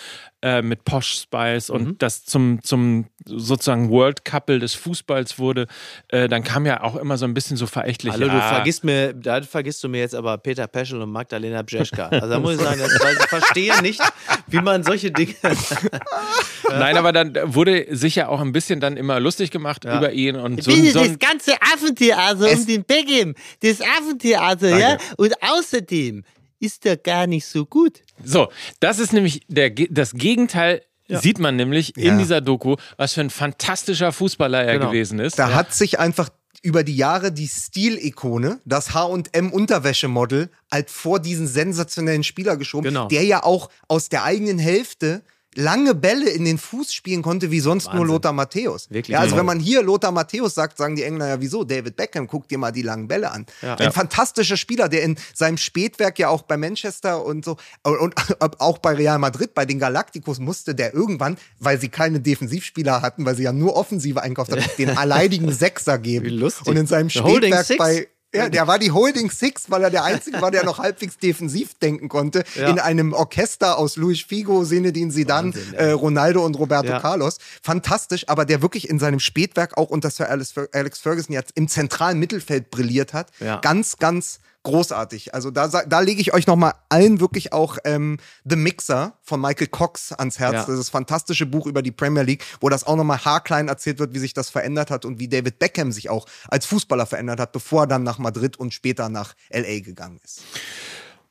äh, mit Posh Spice Mhm. und das zum, zum sozusagen World Couple des Fußballs wurde, äh, dann kam ja auch immer so ein bisschen so verächtlich. Hallo, du ah, vergisst mir, da vergisst du mir jetzt aber Peter Peschel und Magdalena Bjeschka. Also da muss ich sagen, das, ich verstehe nicht, wie man solche Dinge. <laughs> Nein, aber dann wurde sich ja auch ein bisschen dann immer lustig gemacht Ja. über ihn und so, Bitte so das ganze Affentheater um den Beckham. Das Affentheater, ja? Und außerdem ist er gar nicht so gut. So, das ist nämlich der, das Gegenteil. Sieht man nämlich Ja. in dieser Doku, was für ein fantastischer Fußballer er Genau. gewesen ist. Da hat sich einfach über die Jahre die Stilikone, das H&M Unterwäschemodel, halt vor diesen sensationellen Spieler geschoben, Genau. der ja auch aus der eigenen Hälfte lange Bälle in den Fuß spielen konnte, wie sonst nur Wahnsinn. Lothar Matthäus. Wirklich Ja, also wenn man hier Lothar Matthäus sagt, sagen die Engländer ja wieso? David Beckham, guck dir mal die langen Bälle an. Ja. Ein fantastischer Spieler, der in seinem Spätwerk ja auch bei Manchester und so und, und auch bei Real Madrid, bei den Galacticos musste der irgendwann, weil sie keine Defensivspieler hatten, weil sie ja nur Offensive einkauft haben, <laughs> den alleinigen Sechser geben. Wie lustig. Und in seinem Spätwerk bei ja, der war die Holding Six, weil er der Einzige war, der noch <laughs> halbwegs defensiv denken konnte. Ja. In einem Orchester aus Luis Figo, Zinedine Zidane, Wahnsinn, äh, Ronaldo und Roberto Ja. Carlos. Fantastisch, aber der wirklich in seinem Spätwerk auch unter Sir Alex, Alex Ferguson jetzt im zentralen Mittelfeld brilliert hat. Ja. Ganz, ganz großartig. Also da, da lege ich euch nochmal allen wirklich auch ähm, The Mixer von Michael Cox ans Herz. Ja. Das ist das fantastische Buch über die Premier League, wo das auch nochmal haarklein erzählt wird, wie sich das verändert hat und wie David Beckham sich auch als Fußballer verändert hat, bevor er dann nach Madrid und später nach LA gegangen ist.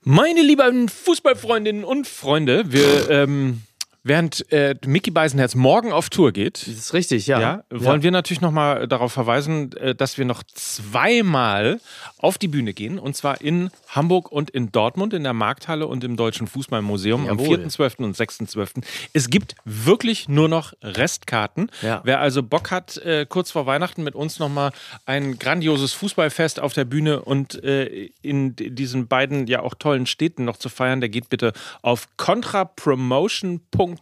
Meine lieben Fußballfreundinnen und Freunde, wir, ähm, während äh, Mickey Beisenherz morgen auf Tour geht, Das ist richtig, ja. ja, wollen wir natürlich nochmal darauf verweisen, äh, dass wir noch zweimal auf die Bühne gehen. Und zwar in Hamburg und in Dortmund, in der Markthalle und im Deutschen Fußballmuseum Jawohl. am 4.12. und 6.12. Es gibt wirklich nur noch Restkarten. Ja. Wer also Bock hat, äh, kurz vor Weihnachten mit uns nochmal ein grandioses Fußballfest auf der Bühne und äh, in diesen beiden ja auch tollen Städten noch zu feiern, der geht bitte auf contrapromotion.com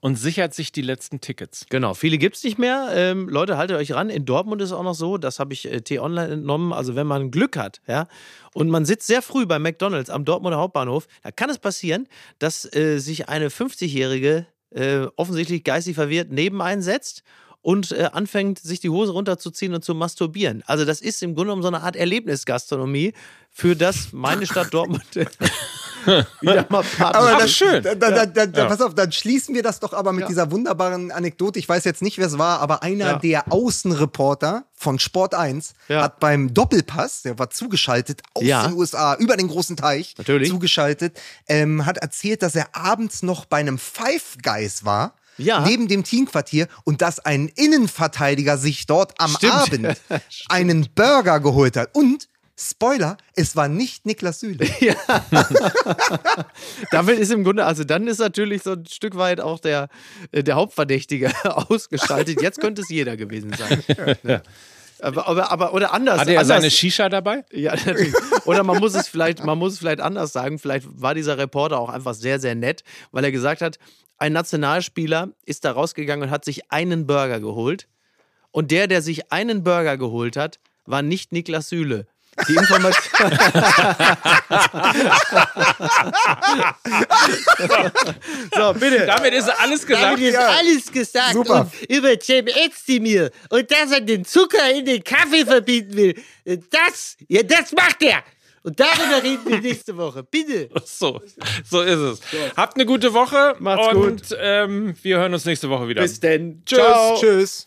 und sichert sich die letzten Tickets. Genau, viele gibt es nicht mehr. Ähm, Leute, haltet euch ran. In Dortmund ist es auch noch so, das habe ich äh, T-Online entnommen. Also, wenn man Glück hat, ja, und man sitzt sehr früh bei McDonalds am Dortmunder Hauptbahnhof, da kann es passieren, dass äh, sich eine 50-Jährige äh, offensichtlich geistig verwirrt neben einen setzt und äh, anfängt, sich die Hose runterzuziehen und zu masturbieren. Also, das ist im Grunde genommen so eine Art Erlebnisgastronomie, für das meine Stadt <laughs> Dortmund <laughs> wieder mal Partner Aber das ist schön. Da, da, da, Ja. Pass auf, dann schließen wir das doch aber mit Ja. dieser wunderbaren Anekdote. Ich weiß jetzt nicht, wer es war, aber einer Ja. der Außenreporter von Sport 1 Ja. hat beim Doppelpass, der war zugeschaltet aus Ja. den USA, über den großen Teich Natürlich. zugeschaltet, ähm, hat erzählt, dass er abends noch bei einem Five Guys war. Ja. Neben dem Teamquartier und dass ein Innenverteidiger sich dort am Stimmt. Abend <laughs> einen Burger geholt hat. Und Spoiler, es war nicht Niklas Süle. <laughs> <laughs> Damit ist im Grunde, also dann ist natürlich so ein Stück weit auch der, äh, der Hauptverdächtige <laughs> ausgeschaltet. Jetzt könnte es jeder gewesen sein. Ja. Aber, aber, aber, oder anders. Hatte er anders, seine Shisha dabei? Ja, natürlich. Oder man muss es vielleicht, man muss es vielleicht anders sagen. Vielleicht war dieser Reporter auch einfach sehr, sehr nett, weil er gesagt hat, ein Nationalspieler ist da rausgegangen und hat sich einen Burger geholt. Und der, der sich einen Burger geholt hat, war nicht Niklas Süle. Die Information. so, bitte. Damit ist alles gesagt. Damit ist Ja. alles gesagt. Super. Und über Cem Özdemir und dass er den Zucker in den Kaffee verbieten will. Das, ja, das macht er. Und darüber reden wir nächste Woche. Bitte. So, so ist es. Habt eine gute Woche. Macht's und ähm, wir hören uns nächste Woche wieder. Bis denn. Tschüss. Ciao. Tschüss.